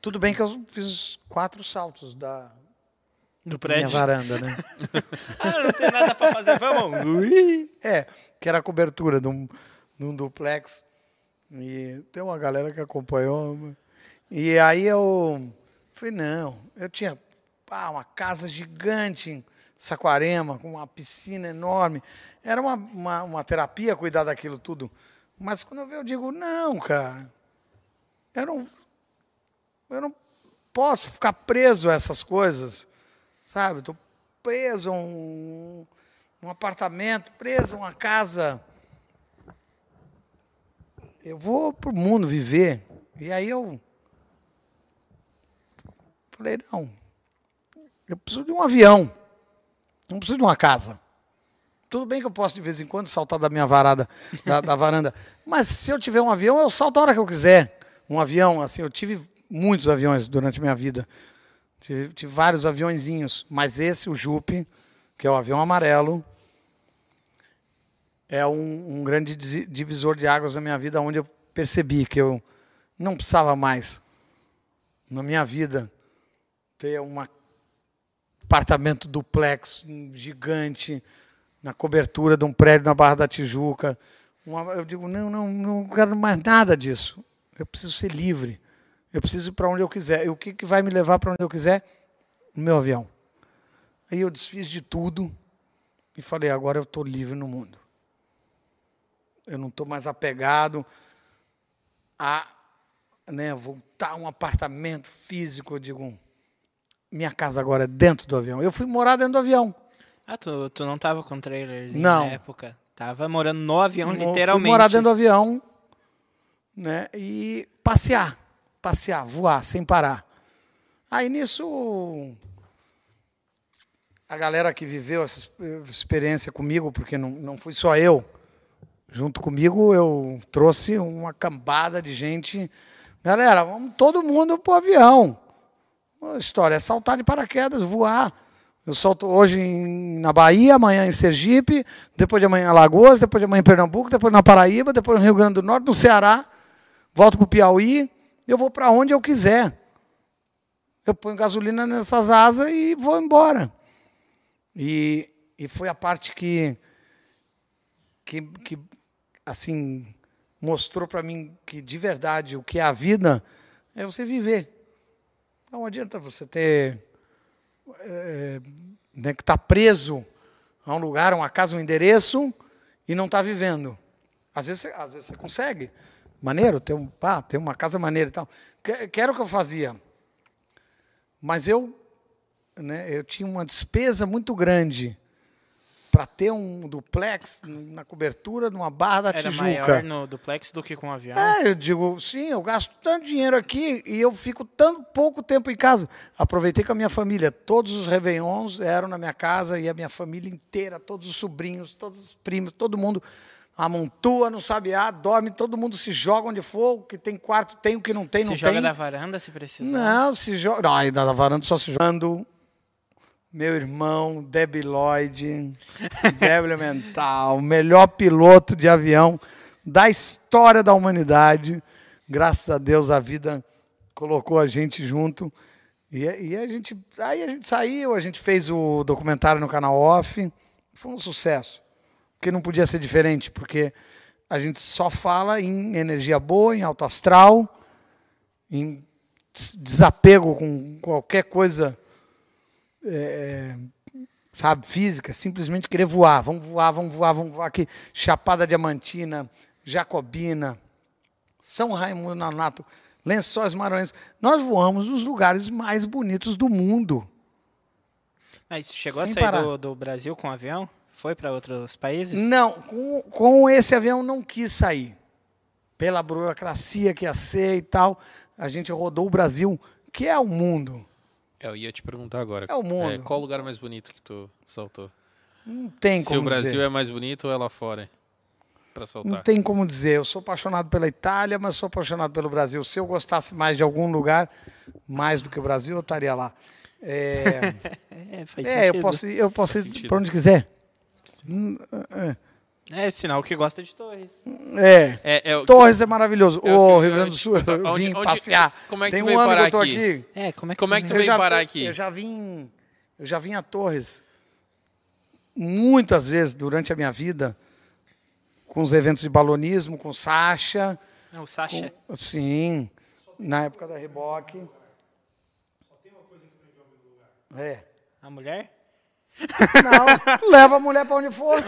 Tudo bem que eu fiz quatro saltos da, Do minha prédio. varanda, né? Ah, não tem nada pra fazer, vamos. É, que era a cobertura de um, de um duplex. E tem uma galera que acompanhou. E aí eu falei, não, eu tinha pá, uma casa gigante em Saquarema, com uma piscina enorme. Era uma, uma, uma terapia cuidar daquilo tudo. Mas quando eu vi, eu digo, não, cara, eu não, eu não posso ficar preso a essas coisas, sabe? Estou preso a um, um apartamento, preso a uma casa. Eu vou para o mundo viver. E aí eu falei, não, eu preciso de um avião, não preciso de uma casa. Tudo bem que eu posso de vez em quando saltar da minha varada, da, da varanda, mas se eu tiver um avião, eu salto a hora que eu quiser. Um avião, assim, eu tive muitos aviões durante a minha vida. Tive, tive vários aviõezinhos, mas esse, o Jupe, que é o avião amarelo, é um, um grande divisor de águas na minha vida, onde eu percebi que eu não precisava mais, na minha vida, ter um apartamento duplex gigante na cobertura de um prédio na Barra da Tijuca. Uma- eu digo, não, não, não quero mais nada disso. Eu preciso ser livre. Eu preciso ir para onde eu quiser. E o que, que vai me levar para onde eu quiser? O meu avião. Aí eu desfiz de tudo e falei, agora eu estou livre no mundo. Eu não estou mais apegado a né, voltar a um apartamento físico. Eu digo, minha casa agora é dentro do avião. Eu fui morar dentro do avião. Ah, tu, tu não tava com Não. na época? Tava morando no avião, Mo- literalmente. Fui morar dentro do avião né, e passear. Passear, voar, sem parar. Aí nisso, a galera que viveu essa es- experiência comigo, porque não, não fui só eu, junto comigo eu trouxe uma cambada de gente. Galera, vamos todo mundo pro avião. A história é saltar de paraquedas, voar. Eu solto hoje em- na Bahia, amanhã em Sergipe, depois de amanhã em Alagoas, depois de amanhã em Pernambuco, depois na Paraíba, depois no Rio Grande do Norte, no Ceará, volto para o Piauí, eu vou para onde eu quiser. Eu ponho gasolina nessas asas e vou embora. E, e foi a parte que, que, que assim, mostrou para mim que de verdade o que é a vida é você viver. Não adianta você ter é, né, que está preso a um lugar, a uma casa, um endereço e não está vivendo. Às vezes, às vezes você consegue. Maneiro, ter, um, pá, ter uma casa maneira e tal. Que era o que eu fazia. Mas eu, né, eu tinha uma despesa muito grande para ter um duplex na cobertura numa barra da Era Tijuca. maior no duplex do que com o avião. É, eu digo, sim, eu gasto tanto dinheiro aqui e eu fico tanto pouco tempo em casa. Aproveitei com a minha família. Todos os Réveillons eram na minha casa e a minha família inteira, todos os sobrinhos, todos os primos, todo mundo amontoa no sabiá, dorme, todo mundo se joga onde for, o que tem quarto tem, o que não tem, se não joga tem. da varanda se precisar. Não, se joga. Não, da varanda só se jogando. Meu irmão, Debbie Lloyd, débil mental, melhor piloto de avião da história da humanidade. Graças a Deus a vida colocou a gente junto. E, e a gente, aí a gente saiu, a gente fez o documentário no canal Off. Foi um sucesso. Porque não podia ser diferente, porque a gente só fala em energia boa, em alto astral, em des- desapego com qualquer coisa, é, sabe, física, simplesmente querer voar. Vamos voar, vamos voar, vamos voar aqui. Chapada Diamantina, Jacobina, São Raimundo Nonato, Lençóis Maranhenses. Nós voamos nos lugares mais bonitos do mundo. Mas chegou Sem a sair do, do Brasil com avião? Foi para outros países? Não, com, com esse avião não quis sair. Pela burocracia que ia ser e tal, a gente rodou o Brasil, que é o mundo. É, Eu ia te perguntar agora. É o mundo. qual o lugar mais bonito que tu saltou? Não tem Se como o Brasil dizer. é mais bonito ou é lá fora? hein? Pra Não saltar. tem como dizer. Eu sou apaixonado pela Itália, mas sou apaixonado pelo Brasil. Se eu gostasse mais de algum lugar, mais do que o Brasil, eu estaria lá. É, É, faz é eu posso, ir- eu posso ir para onde quiser. É sinal que gosta de torres. É. É, é o- Torres é maravilhoso. É o Ô, que- Rio Grande do Sul, eu onde- vim onde- passear. como é que Tem tu um veio ano que parar eu tô aqui? aqui. É, como é que, Como você é que tu veio já, parar eu- aqui? Eu já vim, eu já vim a Torres muitas vezes durante a minha vida com os eventos de balonismo, com Sacha, Não, o Sasha. com, sim, na época da Reboque. É. A mulher? Não, leva a mulher para onde for.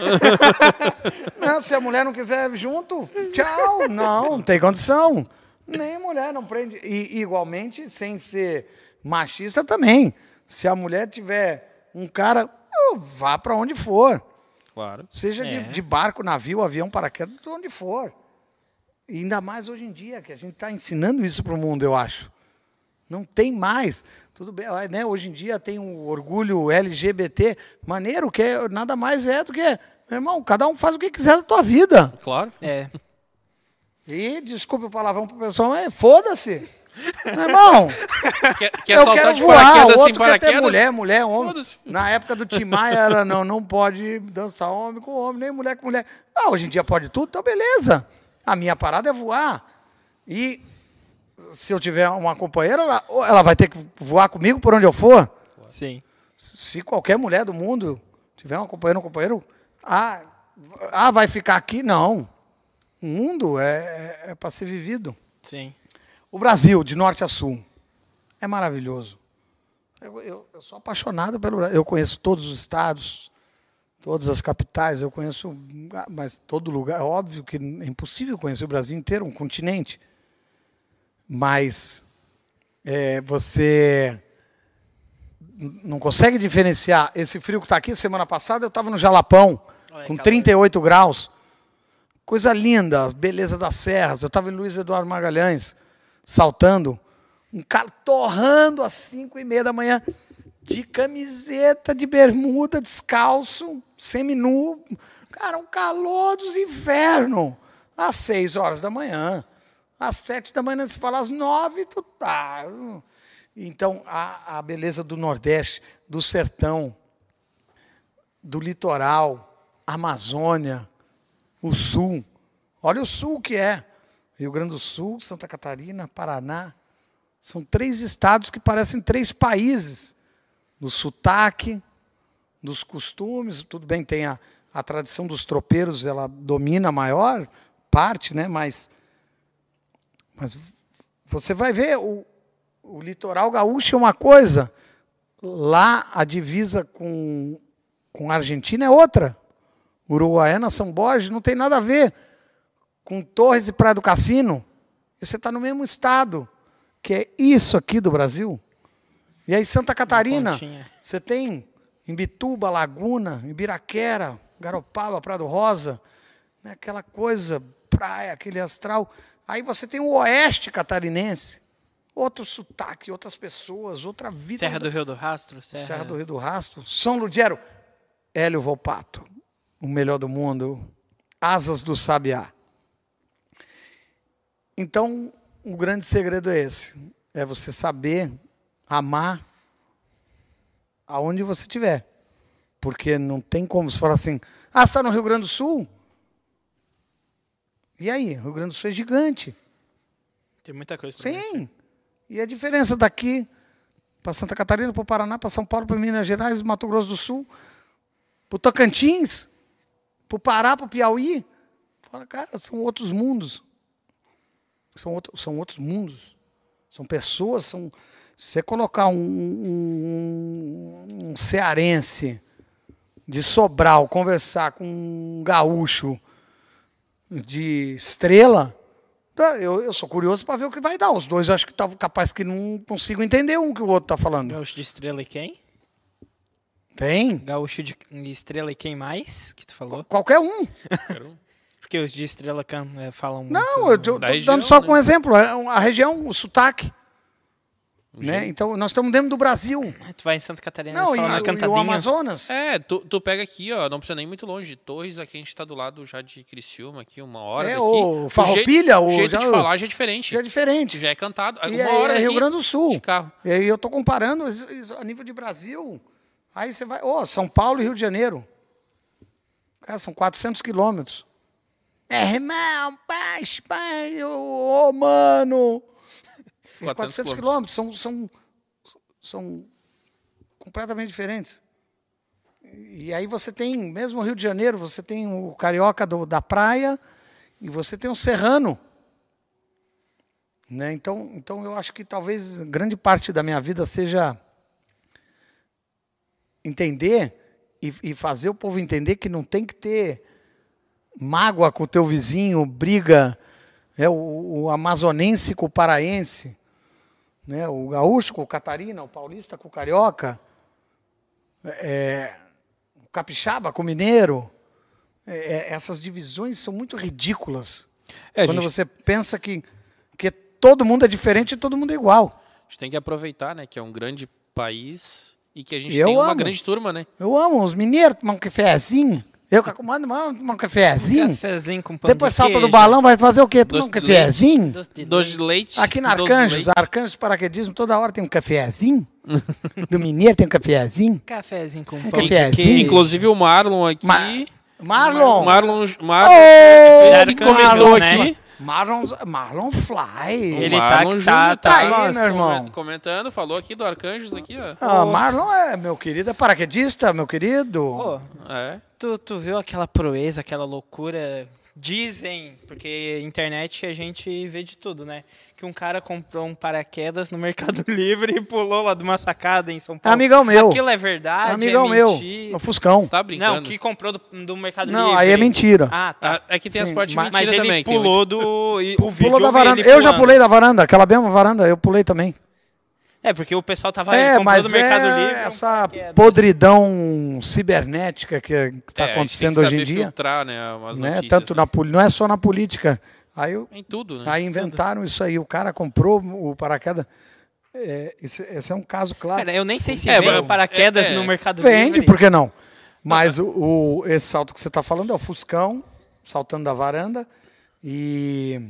Não, se a mulher não quiser junto, tchau. Não, não tem condição. Nem mulher não prende. E igualmente, sem ser machista também. Se a mulher tiver um cara, oh, vá para onde for. Claro. Seja É. de, de barco, navio, avião, paraquedas, de onde for. E ainda mais hoje em dia, que a gente está ensinando isso para o mundo, eu acho. Não tem mais. Tudo bem, ah, né? Hoje em dia tem o orgulho LGBT, maneiro, que é- nada mais é do que, meu irmão, cada um faz o que quiser da tua vida. Claro. É. E, desculpe o palavrão pro pessoal, mas foda-se. Meu irmão, Quer, quer eu quero de voar, o outro quer ter mulher, mulher, homem. Foda-se. Na época do Tim Maia era, não, não pode dançar homem com homem, nem mulher com mulher. Ah, hoje em dia pode tudo, então beleza. A minha parada é voar. E se eu tiver uma companheira, ela, ela vai ter que voar comigo por onde eu for. Sim. Se qualquer mulher do mundo tiver uma companheira, um companheiro, ah, ah vai ficar aqui? Não. O mundo é, é para ser vivido. Sim. O Brasil, de norte a sul, é maravilhoso. Eu, eu- eu sou apaixonado pelo Brasil. Eu conheço todos os estados, todas as capitais, eu conheço, ah, mas todo lugar. É óbvio que é impossível conhecer o Brasil inteiro, um continente. Mas é, você não consegue diferenciar esse frio que está aqui. Semana passada eu estava no Jalapão, Olha, com calor. 38 graus. Coisa linda, beleza das serras. Eu estava em Luiz Eduardo Magalhães, saltando. Um cara torrando às 5 e meia da manhã, de camiseta, de bermuda, descalço, seminu. Cara, um calor dos infernos. Às 6 horas da manhã. Às 7 da manhã, se fala às 9, tu tá. Então, a, a beleza do Nordeste, do sertão, do litoral, Amazônia, o Sul. Olha o Sul que é. Rio Grande do Sul, Santa Catarina, Paraná. São três estados que parecem três países. No sotaque, dos costumes, tudo bem, tem a, a tradição dos tropeiros, ela domina a maior parte, né? mas, mas você vai ver, o, o litoral gaúcho é uma coisa, lá a divisa com, com a Argentina é outra. Uruguaiana, São Borges, não tem nada a ver com Torres e Praia do Cassino. E você está no mesmo estado, que é isso aqui do Brasil. E aí Santa Catarina, você tem em Bituba, Laguna, em Biraquera, Garopaba, Prado Rosa, né, aquela coisa, praia, aquele astral. Aí você tem o oeste catarinense, outro sotaque, outras pessoas, outra vida. Serra do Rio do Rastro, Serra, Serra do Rio do Rastro, São Ludgero, Hélio Volpato, o melhor do mundo, Asas do Sabiá. Então, o grande segredo é esse: é você saber amar aonde você estiver. Porque não tem como você falar assim, ah, você está no Rio Grande do Sul? E aí? Rio Grande do Sul é gigante. Tem muita coisa conhecer. Sim. E a diferença daqui para Santa Catarina, para o Paraná, para São Paulo, para Minas Gerais, Mato Grosso do Sul, para o Tocantins, para o Pará, para o Piauí. Fala, cara, são outros mundos. São, outro, são outros mundos. São pessoas, são. Se você colocar um, um, um cearense de Sobral, conversar com um gaúcho de estrela, tá, eu, eu sou curioso para ver o que vai dar. Os dois acho que estavam capaz que não consigo entender um que o outro está falando. Gaúcho de Estrela e quem? Tem? Gaúcho de Estrela e quem mais que tu falou? Qualquer um. Porque os de Estrela can, é, falam muito... Não, eu estou da região, dando só né? com um exemplo. é A região, o sotaque. Né? Então, nós estamos dentro do Brasil. Ah, Tu vai em Santa Catarina Não, e, na o- e o. Amazonas. É, tu, tu pega aqui, ó, não precisa nem muito longe. Torres, aqui a gente tá do lado já de Criciúma, aqui, uma hora É, daqui. o O Farroupilha, jeito, o- o jeito já- de falar já é diferente. Já é diferente. Já é cantado. E uma aí hora é Rio Grande do Sul. De carro. E aí eu estou comparando isso- isso a nível de Brasil. Aí você vai, ó, São Paulo e Rio de Janeiro. Cara, são 400 quilômetros. É, irmão, paz, pai, ô, ô, mano. É 400 quilômetros, são, são, são completamente diferentes. E aí você tem, mesmo o Rio de Janeiro, você tem o carioca do- da praia e você tem o serrano. Né? Então, então eu acho que talvez grande parte da minha vida seja entender e, e fazer o povo entender que não tem que ter mágoa com o teu vizinho, briga, é o, o amazonense com o paraense, né? o gaúcho com o catarina, o paulista com o carioca, é, o capixaba com o mineiro. É, é, essas divisões são muito ridículas. É, Quando gente- você pensa que, que todo mundo é diferente e todo mundo é igual. A gente tem que aproveitar, né, que é um grande país e que a gente Eu tem uma amo. grande turma, né? Eu amo os mineiros tomar um cafezinho. Eu que comando, mano, tomar um cafezinho. Cafezinho com pão Depois de salta do queijo. balão, vai fazer o quê? Tomar um cafezinho? Doce de Doce leite. de leite. Aqui na Arcanjos. Arcanjos de Paraquedismo, toda hora tem um cafezinho. Do mineiro tem um cafezinho. Cafezinho com Um pão cafezinho. queijo. Inclusive o Marlon aqui. Ma- Marlon! Marlon, Marlon Ô, ele comentou Marlon, né? aqui. Marlon, Marlon Fly. Ele tá, Marlon tá, tá, tá aí, nossa. meu irmão. Comen- Comentando, falou aqui do Arcanjos aqui, ó. Ah, Marlon é meu querido, é paraquedista, meu querido. Pô, É. tu, tu viu aquela proeza, aquela loucura? Dizem, porque internet a gente vê de tudo, né? Que um cara comprou um paraquedas no Mercado Livre e pulou lá de uma sacada em São É Paulo. amigão meu. Aquilo é verdade? amigão é meu. mentira? O Fuscão. Tá brincando. Não, que comprou do, do Mercado Não, Livre. aí é mentira. Ah, tá. Ah, é que tem as Sim, partes mas- mentira Mas ele também. que tem pulou muito- do. e o Pulou vídeo da varanda. ele Eu já pulei da varanda, aquela mesma varanda, eu pulei também. É, porque o pessoal tava É, comprou mas do Mercado é Livre. essa paraquedas. podridão cibernética que está É, a gente tem acontecendo que hoje em dia. filtrar, né, as Né? notícias, Tanto né? na, poli- não é só na política. Aí, Em tudo, né? aí inventaram isso aí. O cara comprou o paraquedas. É, esse, esse é um caso claro. Cara, eu nem sei se É, vende paraquedas é, é. no Mercado Vende, Livre. por que não? Mas o, o- esse salto que você está falando é o Fuscão, saltando da varanda. E,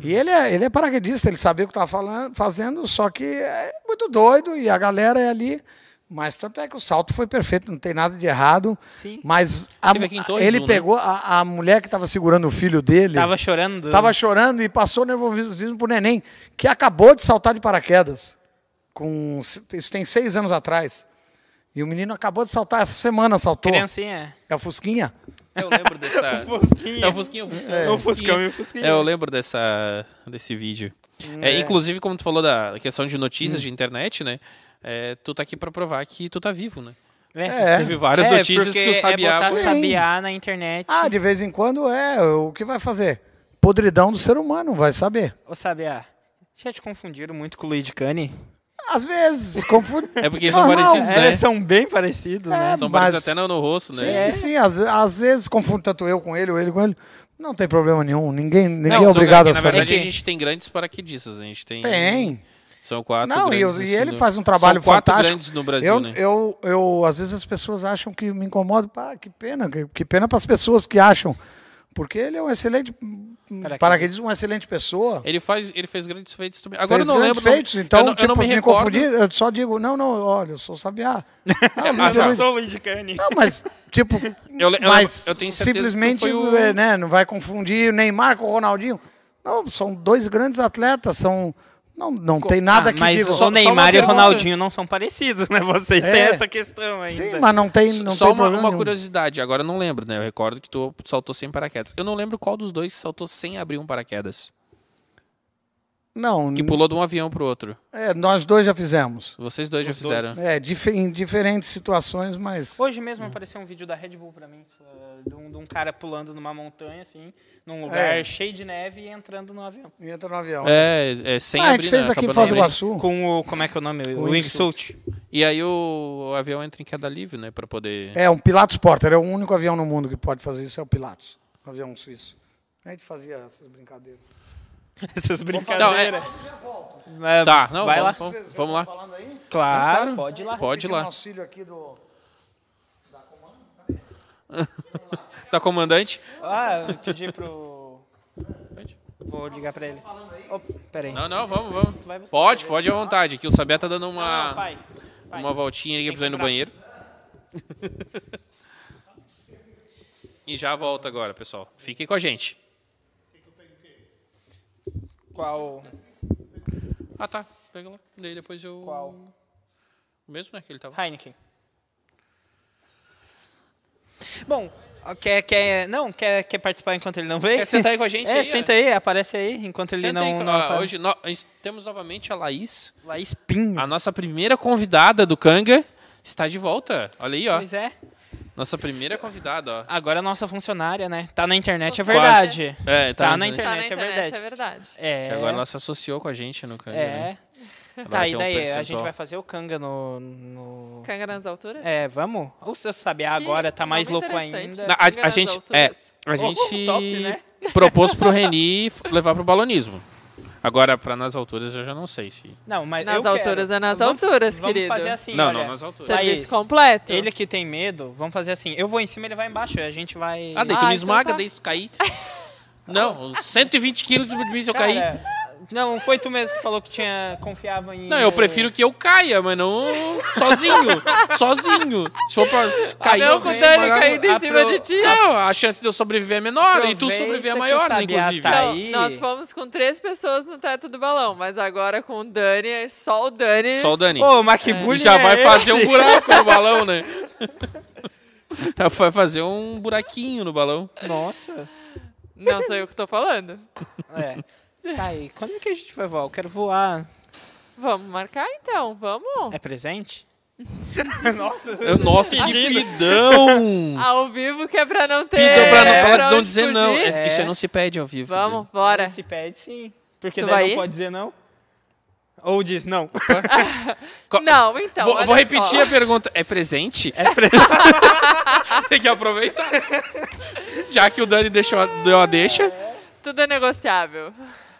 e ele, é, ele é paraquedista, ele sabia o que estava fazendo, só que é muito doido e a galera é ali. Mas tanto é que o salto foi perfeito, não tem nada de errado. Sim. Mas a ele um, né? pegou a, a mulher que estava segurando o filho dele. Tava chorando. Tava chorando e passou nervosismo pro neném, que acabou de saltar de paraquedas. Com, isso tem seis anos atrás. E o menino acabou de saltar, essa semana saltou. Criancinha. É o Fusquinha? Eu lembro dessa. Fusquinha. É o Fusquinha. o Fusquinha, É o Fuscão e o Fusquinha. É, eu lembro dessa, desse vídeo. É, inclusive, como tu falou da questão de notícias Hum. de internet, né? é, tu tá aqui pra provar que tu tá vivo, né? É. Teve várias notícias porque que o Sabiá É botar foi- Sabiá na internet. Ah, de vez em quando é. O que vai fazer? Podridão do ser humano, vai saber. Ô, Sabiá, já te confundiram muito com o Luigi Cane? Às vezes, confunde. É porque eles são Normal. parecidos, É, né? eles são bem parecidos, né? São mas- parecidos até no, no rosto, Sim, né? sim, às, às vezes confunde tanto eu com ele ou ele com ele. Não tem problema nenhum. Ninguém, ninguém Não, é obrigado a Na saber. verdade, É que- a gente tem grandes paraquedistas. A gente tem. Tem. São quatro. Não, e, eu- grandes, e ele assim, faz um no- trabalho São quatro fantástico. grandes no Brasil, Eu, né? eu, eu, às vezes as pessoas acham que me incomodo. Pá, que pena, que, que pena para as pessoas que acham. Porque ele é um excelente Paraquedista. paraquedista, uma excelente pessoa. Ele, faz, ele fez grandes feitos também. Agora Fez eu não grandes lembro. feitos, então, eu não, eu tipo, não me me, recordo. confundi, eu só digo, não, não, olha, eu sou Sabiá. Ah, não, já. não, sou o Luigi Cane. não, mas, tipo, Eu eu mas lembro- eu tenho simplesmente, o- né, não vai confundir o Neymar com o Ronaldinho. Não, são dois grandes atletas, são... Não, não tem nada Ah, que mas diga... o só Neymar uma e o. Ronaldinho não são parecidos, né? Vocês têm É. essa questão ainda. Sim, mas não tem, não Só tem uma, uma curiosidade, agora eu não lembro, né? Eu recordo que tu saltou sem paraquedas. Eu não lembro qual dos dois saltou sem abrir um paraquedas. Não, Que pulou de um avião pro outro. é, nós dois já fizemos. Vocês dois já fizeram. É, dif- em diferentes situações, mas... Hoje mesmo apareceu um vídeo da Red Bull pra mim, só, de um, de um cara pulando numa montanha, assim, num lugar É. cheio de neve e entrando no avião. Entra no avião. É, é sem ah, a abrir, gente fez né? aqui em Foz do. Iguaçu. Com o, como é que é o nome? Com O o wingsuit. E aí o, o avião entra em queda livre, né? Pra poder. É, um Pilatus Porter. É o único avião no mundo que pode fazer isso, é o Pilatus. Um avião suíço. A gente fazia essas brincadeiras. Essas Então, brincadeiras. É, Tá, não, vai vamos, lá. vamos, Vocês vamos lá. estão falando aí? Claro, Claro. pode ir lá. Pode ir um lá. auxílio aqui do... Da comandante? Ah, eu pedi pro... Vou ligar pra ele. Oh, peraí. Não, não, vamos, vamos. Pode, pode à vontade. Aqui o Sabé tá dando Não, uma, pai. pai. uma voltinha ali que precisa ir no banheiro. e já volta agora, pessoal. Fiquem com a gente. Qual... Ah, tá. Pega lá. Daí depois eu. Qual? O mesmo, né? Que ele tava. Heineken. Bom, quer, quer, não, quer, quer participar enquanto ele não veio? Quer sentar aí com a gente É, aí, senta aí, aparece aí, enquanto ele Senta não... aí, não hoje no- temos novamente a Laís, Laís Pinho. a nossa primeira convidada do Kanga, está de volta. Olha aí, ó. Pois é. Nossa primeira convidada, ó. Agora é nossa funcionária, né? Tá na internet, é Quase. verdade. É, Tá na né? internet. Tá na é internet, verdade. é verdade. É. Que agora ela se associou com a gente no Kanga. É. né? Ela Tá, vai e um daí? a percentual. gente vai fazer o Kanga no. no... Canga nas alturas? É, vamos? O seu sabiá Que agora tá mais nome louco interessante. ainda. Na- a, a nas gente, é, alturas. a gente top, né? propôs pro Reni f- levar pro balonismo. Agora, pra nas alturas, eu já não sei se... Não, mas Nas eu quero. alturas é nas Vamos- alturas, vamos querido. fazer assim, não, olha. não, nas alturas. Serviço completo. Ele que tem medo, vamos fazer assim. Eu vou em cima, ele vai embaixo. A gente vai. Ah, daí tu Ah, me então esmaga, tá. daí se cair... Não, 120 quilos de mim se eu cair. Não, foi tu mesmo que falou que tinha confiava em. Não, eu prefiro que eu caia, mas não sozinho. sozinho. Se for pra cair, não, eu com o vou caindo em cima de ti. Não, a chance de eu sobreviver é menor e tu sobreviver é maior, né, inclusive. tá Não, aí. nós fomos com três pessoas no teto do balão, mas agora com o Dani, é só o Dani. Só o Dani. Pô, mas que bullying Já é vai fazer um buraco no balão, né? Já vai fazer um buraquinho no balão. Nossa. Não sou eu que tô falando. É. Tá aí. Quando que a gente vai voar? Eu quero voar. Vamos marcar então, vamos. É presente? Nossa, Eu- Nossa, que fridão! Ao vivo que é pra não ter. Pidão pra não, pra não dizer não. É, Isso não se pede ao vivo. Vamos, bora. Se pede sim. Porque Tu daí vai não ir? pode dizer não. Ou diz não. Não, então. Vou, vou repetir só. a pergunta. É presente? É presente. Tem que aproveitar. Já que o Dani deixou deu a deixa. Tudo é negociável.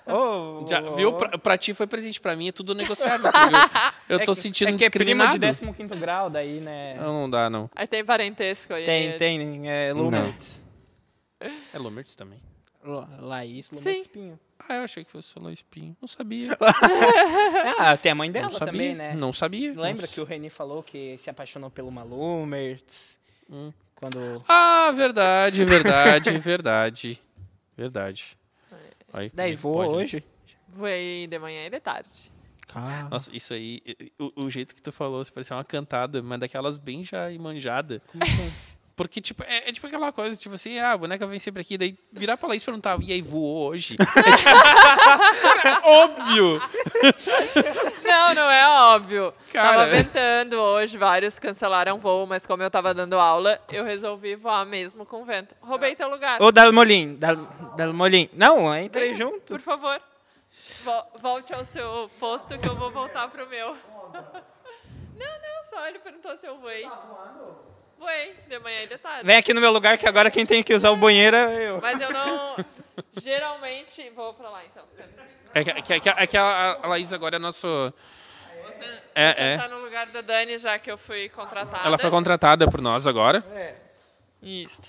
Ô, Já, ô, viu? Pra, pra ti foi presente, pra mim é tudo negociável. entendeu? Eu É tô que- sentindo é que é prima de discriminado. 15 grau, daí, né? Não, não dá, não. Aí tem parentesco aí. Tem, tem. É, Lumertz. É Lomertz também. La- Laís Sim. Lumertz Pinho. Ah, eu achei que fosse só Espinho. Não sabia. Ah, tem a mãe dela Não sabia. também, né? Não sabia. Lembra Nossa. que o Reni falou que se apaixonou pelo uma Lumertz? Hum. Quando. Ah, verdade, verdade, verdade. Verdade. Aí, Daí voa pode, né? hoje? Foi de manhã e de tarde. Nossa, isso aí, o, o jeito que tu falou, você parecia uma cantada, mas daquelas bem já manjada. Como assim? Porque, tipo, é, é tipo aquela coisa, tipo assim, ah, a boneca vem sempre aqui, daí virar pra Laís e perguntar, e aí, voou hoje? É tipo, Cara, óbvio! Não, não é óbvio. Cara. Tava ventando hoje, vários cancelaram voo, mas como eu tava dando aula, eu resolvi voar mesmo com vento. Roubei teu lugar. Ô, Dalmolin. Dal, Dalmolin. Não, entrei Vem, junto. Por favor. Vo- Volte ao seu posto que eu vou voltar pro meu. Não, não, só ele perguntou se eu voei. Voei, de manhã e de tarde. Vem aqui no meu lugar que agora quem tem que usar o banheiro é eu. Mas eu não. Geralmente. Vou pra lá então. É que, é que- é que- é a, a Laís agora é nosso. É, é. Tá no lugar da Dani, já que eu fui contratada. Ela foi contratada por nós agora. Isso.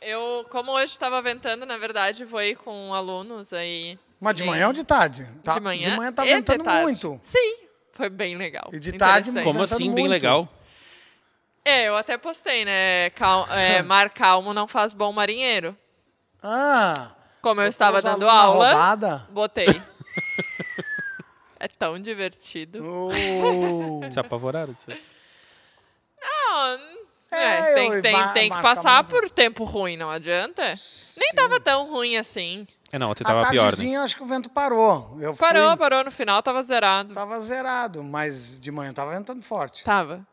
Eu, como hoje estava ventando, na verdade, voei com alunos aí. Mas de bem- manhã ou de tarde? Tá- de manhã. De manhã tá ventando muito. Sim, foi bem legal. E de tarde. Como assim, bem muito. legal? É, eu até postei, né? Cal- é, mar calmo não faz bom marinheiro. Ah. Como eu estava dando aula, roubada? botei. é tão divertido. Oh. Se apavoraram disso aí. Não, É, é, tem, eu- tem, tem que passar muito. por tempo ruim, não adianta. Nem tava tão ruim assim. É, não, ontem A tava pior, né? tardezinha, acho que o vento parou. Eu Parou, fui, parou, no final tava zerado. Tava zerado, mas de manhã tava ventando forte. Tava.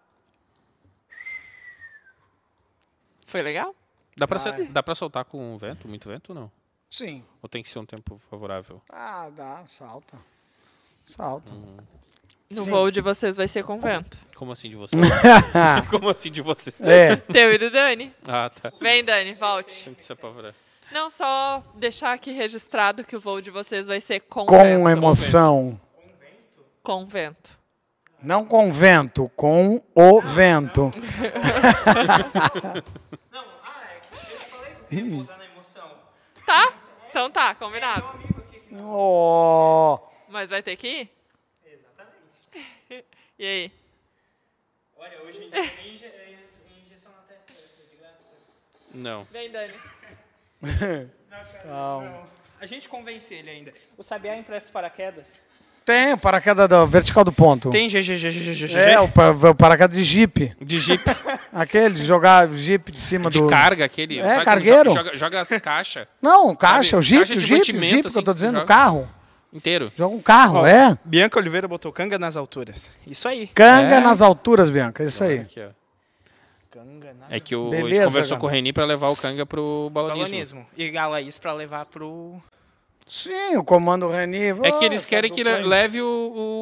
Foi legal? Dá pra, ser- dá pra soltar com vento, muito vento ou não? Sim. Ou tem que ser um tempo favorável? Ah, dá, salta. Salta. No voo de vocês vai ser com vento. Como assim de vocês? Como assim de vocês? é. Teu e do Dani. Ah, tá. Vem, Dani, volte. Tem que se apavorar. Não, só deixar aqui registrado que o voo de vocês vai ser com, Com vento. emoção. Com vento. Não com vento, com o vento. Não, ah, é que eu falei que eu ia usar na emoção. Tá? Então tá, combinado. Oh. Mas vai ter que ir? Exatamente. E aí? Olha, hoje em dia é injeção na testa é de graça. Não. Vem, Dani. A gente convence ele ainda. O Sabiá empresta paraquedas. Tem o paraquedas do vertical do ponto. Tem GGGGGG. É, o, pa- o paraquedas de jipe. De jeep, Aquele, de jogar jipe de cima de do... carga, aquele. É, sabe quando cargueiro. Joga, joga, joga as caixas Não, caixa, Sabe, o jipe, caixa o de jipe, o mantimento, jipe que eu tô assim, dizendo, o joga. carro. inteiro. Joga um carro, é. Bianca Oliveira botou canga nas alturas. Isso aí. Canga É. nas alturas, Bianca, isso aí. Aqui, ó. Canga nas É que o, a Beleza, gente conversou cara. com o Reni pra levar o canga pro balonismo. balonismo. E a Laís pra levar pro... Sim, o comando Reni. É que eles Nossa, querem que le- leve o,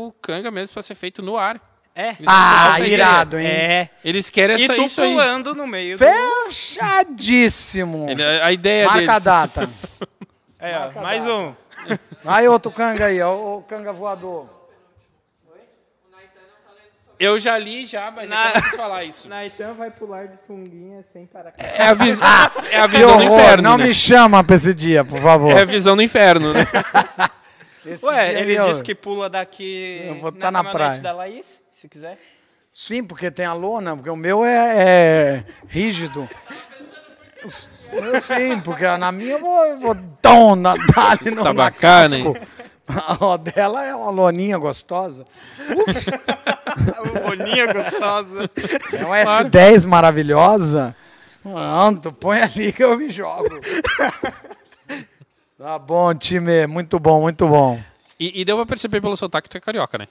o canga mesmo pra ser feito no ar. É. Eles Ah, conseguem. irado, hein? É. Eles querem E essa, tu isso aí. pulando no meio do... Fechadíssimo. Ele- a ideia Marca a deles. data. É, ó, mais um. Aí outro canga aí, ó, o canga voador. Eu já li já, mas Na- é eu não quis falar isso. Naitan vai pular de sunguinha sem paraquedas. É a, vis- é a visão do horror, inferno, não né? me chama pra esse dia, por favor. É a visão do inferno, né? Esse Ué, ele ó. disse que pula daqui Eu vou tá na caminhonete praia. da Laís, se quiser. Sim, porque tem a lona, porque o meu é, é rígido. Eu, sim, porque na minha eu vou, eu vou tom, na, dar-lhe no Tá na bacana, casco. A dela é uma loninha gostosa. boninha gostosa. É uma S10 maravilhosa. Pronto, põe ali que eu me jogo. Tá bom, time. Muito bom, muito bom. E, e deu pra perceber pelo sotaque que tu é carioca, né?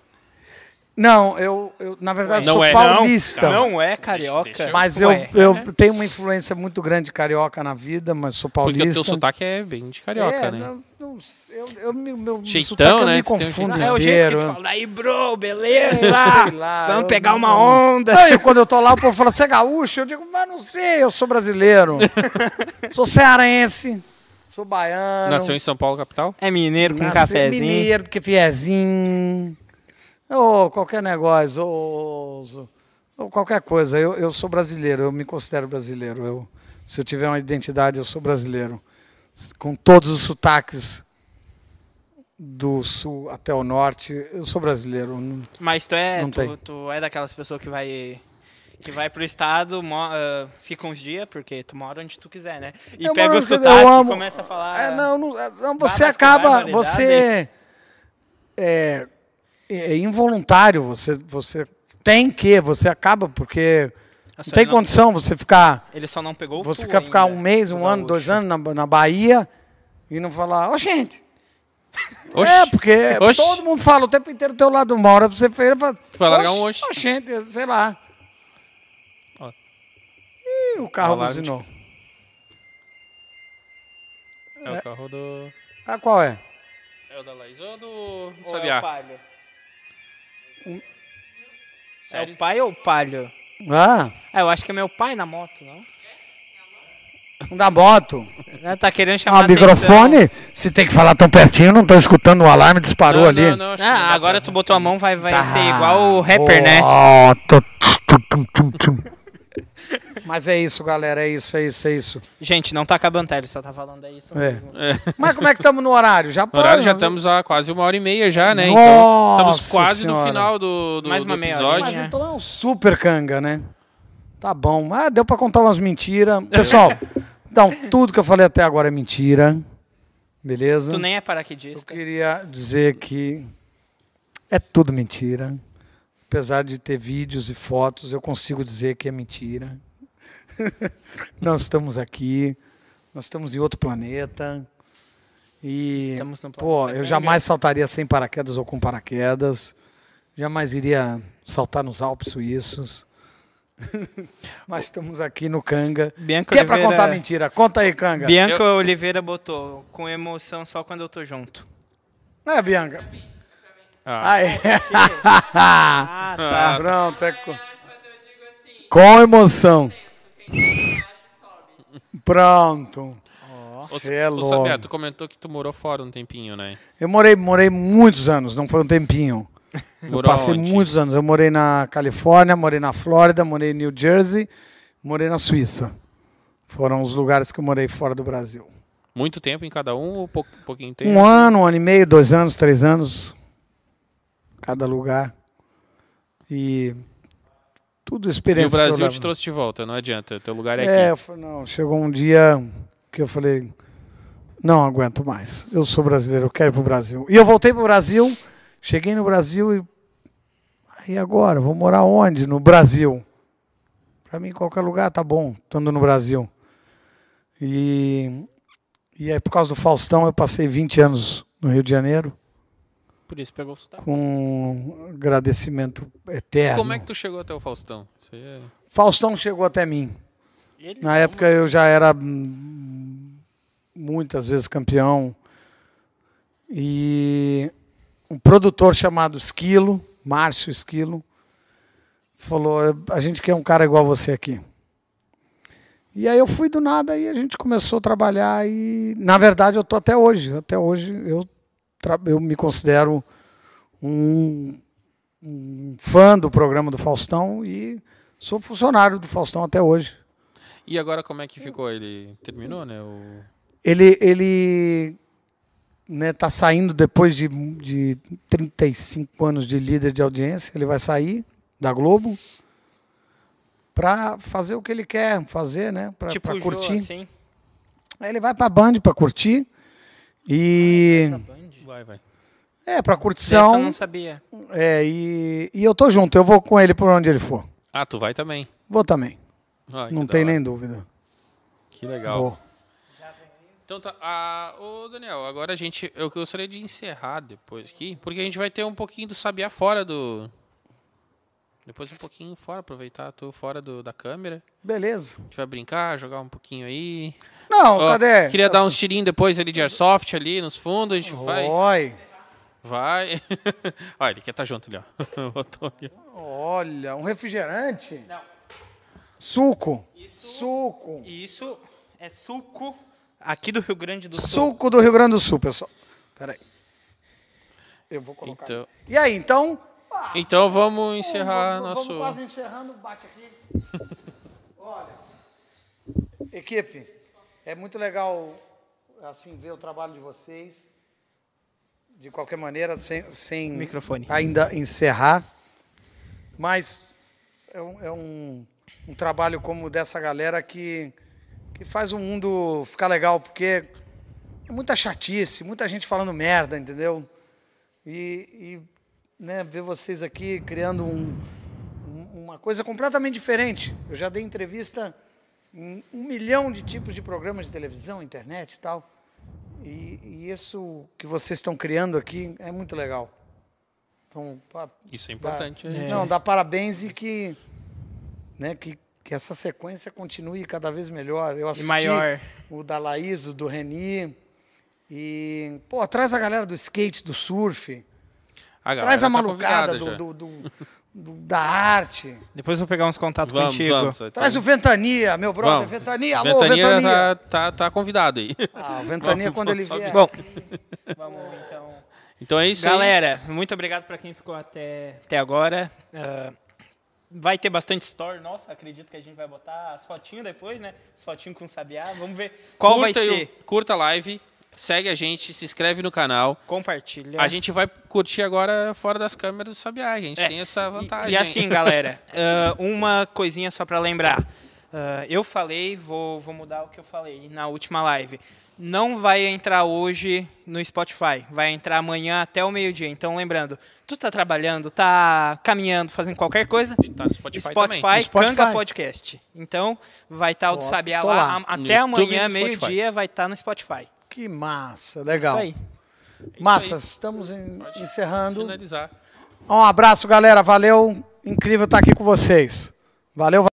Não, eu, eu na verdade Não sou é. paulista. Não é carioca. Deixa Mas eu, Ué. eu tenho uma influência muito grande de carioca na vida, mas sou Porque paulista. o teu sotaque é bem de carioca, é, né? não, não sei, eu, eu, me- meu Jeitão, sotaque eu né? me um confundo É o jeito inteiro. que fala, aí bro, beleza? sei lá, Vamos pegar não- uma onda. Não, e quando eu tô lá, o povo fala, você é gaúcho? Eu digo, mas não sei, eu sou brasileiro. sou cearense, sou baiano. Nasceu em São Paulo, capital? É mineiro com nasci cafezinho. mineiro, que fiezinho. Ou qualquer negócio, ou, ou qualquer coisa. Eu, eu sou brasileiro, eu me considero brasileiro. Eu, se eu tiver uma identidade, eu sou brasileiro. Com todos os sotaques do sul até o norte, eu sou brasileiro. Não- Mas tu é, tu, tu é daquelas pessoas que vai que vai pro estado, ah, fica uns dias, porque tu mora onde tu quiser, né? E Eu pega moro o sotaque amo. e começa a falar. É, não, não, é, não, você acaba, você é, é involuntário, você, você tem que, você acaba porque não tem condição você ficar, Ele só não pegou o você quer ficar um mês, um ano, dois anos na, na Bahia e não falar, ô gente, Oxi. é porque Oxi. todo mundo fala o tempo inteiro do teu lado, uma hora você feira, fala, Tu vai largar um oxi. Ô gente, sei lá. Ó. Ih, o carro de- buzinou. É o carro do... Ah, qual é? É o da Laís ou do Ou é o Sabiá? palio? É o pai ou o palho? Ah, Ah, eu acho que é meu pai na moto, não? da moto. Ah, Tá querendo chamar Ah, a o microfone, se tem que falar tão pertinho, não tô escutando o alarme, disparou Não, ali. não, não, Ah, agora tu botou a mão, vai, vai Tá. ser igual o rapper, né? Ó, tô- Mas é isso, galera, é isso, é isso, é isso. Gente, não tá acabando, tá? Ele só tá falando é isso É. mesmo. Mas como é que estamos no horário? Já No horário pode, já estamos há quase uma hora e meia já, né? Nossa então estamos quase no Senhora. final do, do, Mais do uma meia episódio. Mas horinha. então é um super canga, né? Tá bom. Ah, deu pra contar umas mentiras. Pessoal, então, tudo que eu falei até agora é mentira. Beleza? Tu nem é Eu paraquedista. queria dizer que é tudo mentira. Apesar de ter vídeos e fotos, eu consigo dizer que é mentira. Nós estamos aqui, nós estamos em outro planeta. E, Estamos no pô, planeta eu Ganga. jamais saltaria sem paraquedas ou com paraquedas. Jamais iria saltar nos Alpes suíços. Mas estamos aqui no Canga. Bianca Que é pra Oliveira- contar mentira? Conta aí, Canga. Bianca Oliveira botou com emoção só quando eu tô junto. Não é, Bianca? Ah. Ah, é. Ah, tá. Pronto, é co- com emoção. Pronto. Você é louco. Sabiá, tu comentou que tu morou fora um tempinho, né? Eu morei, morei muitos anos, não foi um tempinho. Eu Morou passei onde? muitos anos. Eu morei na Califórnia, morei na Flórida, morei em New Jersey, morei na Suíça. Foram os lugares que eu morei fora do Brasil. Muito tempo em cada um ou pou, pouquinho tempo? Um ano, um ano e meio, dois anos, três anos. Cada lugar. E tudo E o experiência. que eu Brasil te trouxe de volta, não adianta. Teu lugar é, É, aqui. falei, não, chegou um dia que eu falei, não aguento mais. Eu sou brasileiro, eu quero ir pro Brasil. E eu voltei pro Brasil, cheguei no Brasil e aí agora, vou morar onde? No Brasil. Para mim qualquer lugar tá bom, estando no Brasil. E e aí por causa do Faustão eu passei 20 anos no Rio de Janeiro Por isso pegou o sotaque. com agradecimento eterno. Como é que tu chegou até o Faustão? É... Faustão chegou até mim. Ele Na época eu já era hum, muitas vezes campeão. E um produtor chamado Esquilo, Márcio Esquilo, falou: a gente quer um cara igual você aqui. E aí eu fui do nada e a gente começou a trabalhar e na verdade eu tô até hoje, até hoje eu eu me considero um, um fã do programa do Faustão e sou funcionário do Faustão até hoje. E agora como é que ficou? Ele terminou, né? O... Ele, ele né, tá saindo depois de, de 35 anos de líder de audiência. Ele vai sair da Globo para fazer o que ele quer fazer, né? Para tipo o Jô, curtir. assim. Ele vai para Band para curtir e Vai, vai. é para Essa eu curtição. não sabia. É e, e eu tô junto. Eu vou com ele por onde ele for. Ah, tu vai também. Vou também. Não tem nem dúvida. Que legal. Vou. Então tá. Ah, ô Daniel, agora a gente. Eu gostaria de encerrar depois aqui, porque a gente vai ter um pouquinho do Sabiá fora do. Depois um pouquinho fora, aproveitar, tô fora do, da câmera. Beleza. A gente vai brincar, jogar um pouquinho aí. Não, Ó, cadê? Queria dar uns tirinhos depois ali de airsoft ali nos fundos, a gente vai. Oi. Vai. Olha, ele quer estar junto ali, ó. Olha, um refrigerante? Não. Suco. Suco. E isso é suco aqui do Rio Grande do Sul. Suco do Rio Grande do Sul, pessoal. Peraí. Eu vou colocar. Então, E aí, então? Então vamos encerrar vamos, nosso. Vamos quase encerrando, bate aqui. Olha, equipe, é muito legal assim ver o trabalho de vocês. De qualquer maneira, sem, sem Microfone. ainda encerrar. Mas é um, é um, um trabalho como o dessa galera que, que faz o mundo ficar legal, porque é muita chatice, muita gente falando merda, entendeu? E, e né, ver vocês aqui criando um, um- uma coisa completamente diferente. Eu já dei entrevista em um milhão de tipos de programas de televisão, internet e tal. E, e isso que vocês estão criando aqui é muito legal. Então, pá, Isso é importante. Dá, né? Não, dá parabéns e que, né, que, que essa sequência continue cada vez melhor. Eu assisti maior. o da Laís, o do Reni. E, pô, traz a galera do skate, do surf. A galera Traz a tá malucada do, do, do, do- da arte. Depois eu vou pegar uns contatos Vamos, contigo. vamos. Traz o Ventania, meu brother. Vamos. Ventania, alô, Ventania, Ventania. Tá, tá, tá convidado aí. Ah, o Ventania, Vamos, quando ele vier. Bom, vamos então. Então é isso aí. Galera, muito obrigado para quem ficou até, até agora. Ah, vai ter bastante story. Nossa, acredito que a gente vai botar as fotinhas depois, né? As fotinhas com sabiá. Vamos ver qual vai curta, aí o- ser. curta a live, segue a gente, se inscreve no canal. Compartilha. A gente vai curtir agora fora das câmeras do Sabiá. A gente É, tem essa E- vantagem. E, assim, galera, ah, uma coisinha só para lembrar. Ah, eu falei, vou, vou mudar o que eu falei na última live. Não vai entrar hoje no Spotify, vai entrar amanhã até o meio-dia. Então, lembrando, tu tá trabalhando, tá caminhando, fazendo qualquer coisa, Tá no Spotify, Spotify, também. Spotify. Canga Podcast. Então, vai estar o do Sabiá lá, lá. No até YouTube e amanhã, meio-dia, vai estar no Spotify. Que massa, legal. Isso aí. Massa, estamos em- encerrando. Finalizar. Um abraço, galera. Valeu. Incrível estar aqui com vocês. Valeu.